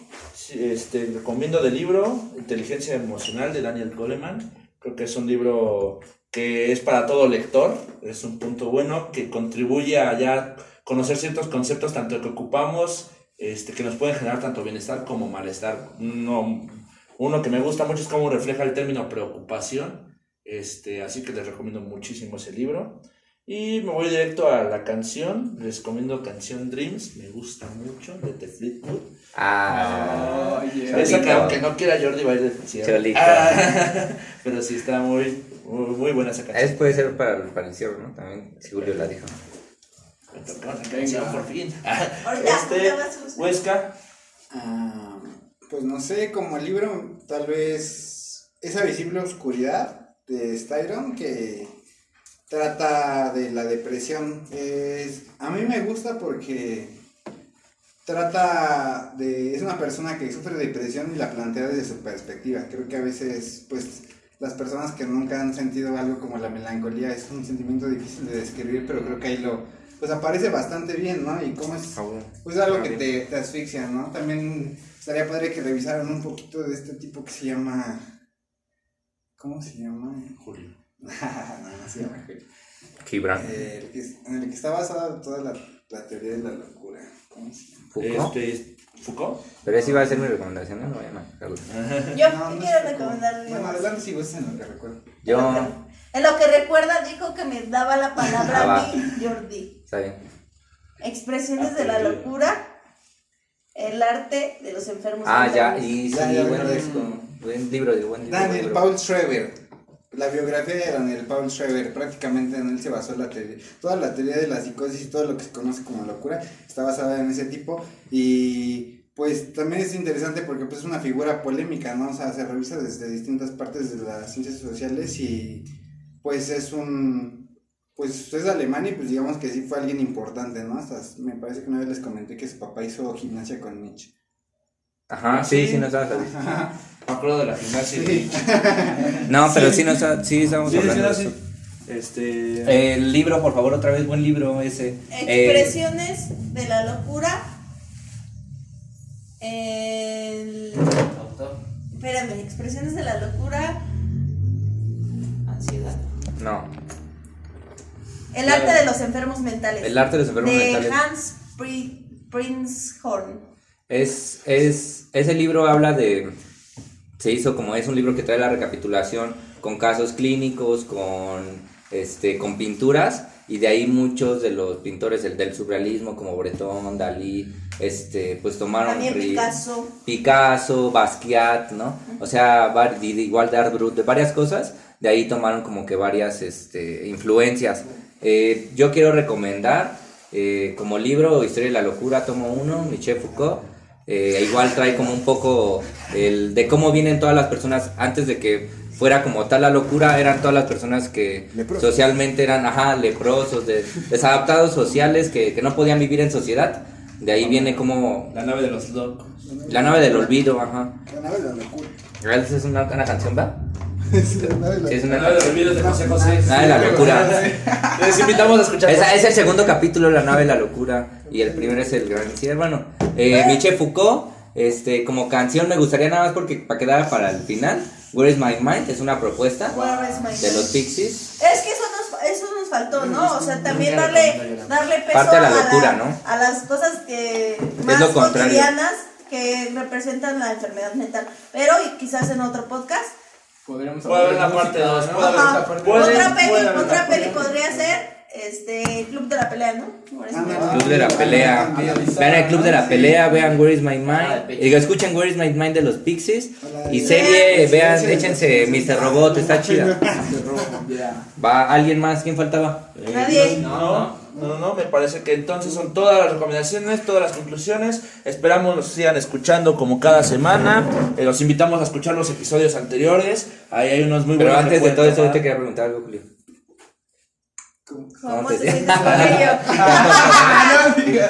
este, recomiendo del libro Inteligencia Emocional de Daniel Goleman. Creo que es un libro que es para todo lector, es un punto bueno que contribuye a ya conocer ciertos conceptos tanto que ocupamos, este, que nos pueden generar tanto bienestar como malestar. Uno, uno que me gusta mucho es cómo refleja el término preocupación, este, así que les recomiendo muchísimo ese libro. Y me voy directo a la canción. Les recomiendo canción Dreams. Me gusta mucho de The Fleetwood. Ah, Cholito. Esa que aunque no quiera Jordi va a ir de cierre. Ah, pero sí está muy, muy, muy buena esa canción. es, puede ser para, el- para el cierre, ¿no? También, si Julio la dijo. Me tocó la canción por fin. Ahorita, Este. Huesca. Ah, pues no sé, como el libro, tal vez esa visible oscuridad de Styron que trata de la depresión. Es, a mí me gusta porque trata de... Es una persona que sufre depresión y la plantea desde su perspectiva. Creo que a veces, pues, las personas que nunca han sentido algo como la melancolía es un sentimiento difícil de describir, pero creo que ahí lo... Pues aparece bastante bien, ¿no? Y cómo es pues algo que te, te asfixia, ¿no? También estaría padre que revisaran un poquito de este tipo que se llama. ¿Cómo se llama? Julio. No, Julio. Gibran. Eh, el que- en el que está basada toda la, la teoría de la locura. ¿Cómo se llama? Foucault. Este, ¿Foucault? Pero esa iba a ser mi recomendación, no, no vayan a marcarla. Yo No, ¿qué no quiero es Foucault. recomendar. Bueno, adelante si gustas en lo que recuerdo. Yo. En lo que recuerda, dijo que me daba la palabra Ah, a mí, Jordi. Está bien. Expresiones de la locura, el arte de los enfermos. Ah, ya, y sí, Ya, ya, buen ya. disco. Buen libro, buen libro. buen Daniel. Paul Schreiber. La biografía de Daniel Paul Schreiber, prácticamente en él se basó la teoría. Toda la teoría de la psicosis y todo lo que se conoce como locura está basada en ese tipo. Y pues también es interesante porque pues, es una figura polémica, ¿no? O sea, se revisa desde distintas partes de las ciencias sociales y pues es un. Pues es alemán y pues digamos que sí fue alguien importante, ¿no? Hasta me parece que una vez les comenté que su papá hizo gimnasia con Nietzsche. Ajá, sí, sí, nos estabas Me acuerdo de la gimnasia. Sí. No, pero sí, sí estamos Sí, hablando sí, de sí. eso. Este. El libro, por favor, otra vez, buen libro ese. Eh, Expresiones de la locura. El... Espérame, expresiones de la locura. Ansiedad. no, El arte de los enfermos mentales. El arte de los enfermos de mentales. Hans Pri- Prinzhorn. Es, es, ese libro habla de, se hizo como es un libro que trae la recapitulación con casos clínicos, con, este, con pinturas, y de ahí muchos de los pintores del, del surrealismo como Breton, Dalí, este, pues tomaron... También Picasso. Picasso, Basquiat, ¿no? O sea, igual de Art Brut, de varias cosas, de ahí tomaron como que varias este, influencias. Eh, yo quiero recomendar eh, como libro Historia de la Locura, tomo uno, Michel Foucault, eh, igual trae como un poco el de cómo vienen todas las personas antes de que fuera como tal la locura, eran todas las personas que Leprosos. socialmente eran, ajá, leprosos, de- desadaptados sociales, que, que no podían vivir en sociedad. De ahí viene como La nave de los locos. la nave del olvido, ajá. La nave de la locura. ¿Esa es una, una canción, va? Es la nave de la Sí, es una nave de los olvidos de José José. Nave de la locura. Les invitamos a escuchar. Esa- es el segundo capítulo, La nave de la locura. Y el primero es el gran bueno. Eh, Michel Foucault, este, como canción me gustaría nada más porque para quedar para el final. Where is my mind? Es una propuesta Where is my de los? Pixies. Es que eso nos, eso nos faltó, ¿no? O sea, también darle, darle peso Parte de la a, locura, ¿no? a las cosas que más lo cotidianas que representan la enfermedad mental. Pero y quizás en otro podcast. Podríamos hablar de una parte música, dos, ¿no? puede haber Ajá. Esa parte Puede- dos. otra peli, otra peli podría ser este Club de la Pelea, ¿no? Where is my Ándale. mind? Club de la pelea. Vean el Club de la pelea, vean Where is my Ah, mind. Y que escuchen Where is my mind de los Pixies. Y serie, vean, échense Mr. Robot, está chida. Ya. Va, ¿alguien más? ¿Quién faltaba? Nadie. No, no, no, no, me parece que entonces son todas las recomendaciones, todas las conclusiones. Esperamos nos sigan escuchando como cada semana. Eh, los invitamos a escuchar los episodios anteriores. Ahí hay unos muy Pero buenos. que antes de todo yo tomar. te quería preguntar algo, Julio. ¿Cómo te te sientes con ello?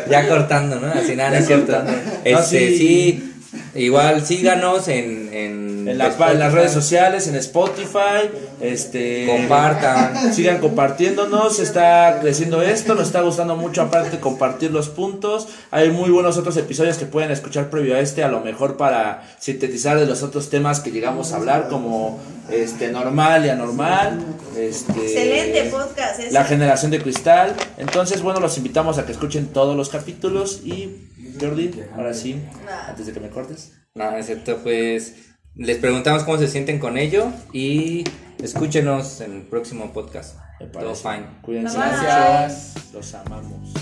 Ya cortando, ¿no? Así nada, no es cierto. cortando. Este, No, sí. Igual síganos en, en, En, la- en las redes sociales, en Spotify, este Compartan. sigan compartiéndonos, está creciendo esto, nos está gustando mucho aparte compartir los puntos, hay muy buenos otros episodios que pueden escuchar previo a este, a lo mejor para sintetizar de los otros temas que llegamos a hablar como este normal y anormal, este Excelente podcast. ese. la generación de cristal, entonces bueno, los invitamos a que escuchen todos los capítulos y Jordi, ahora sí, Nah. antes de que me cortes. No, es cierto, pues les preguntamos cómo se sienten con ello y escúchenos en el próximo podcast. Me Todo parece. fine. Cuídense Bye. mucho. Los amamos.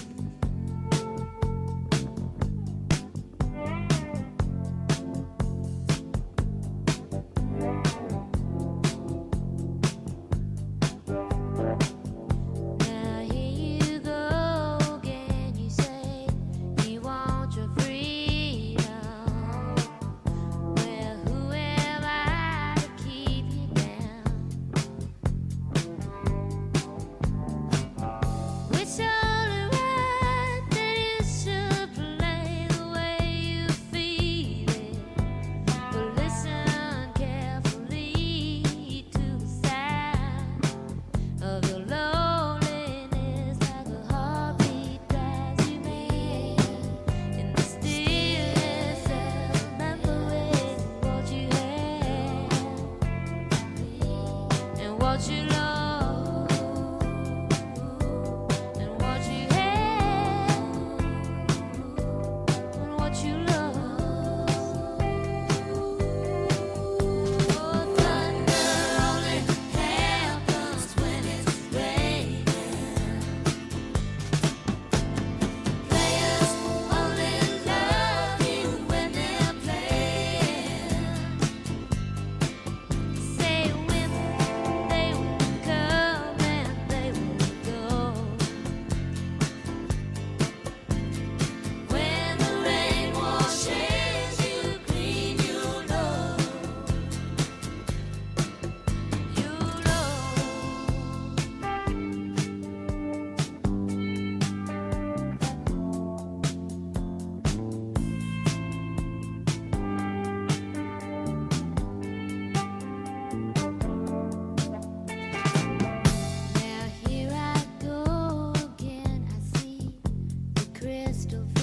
Crystal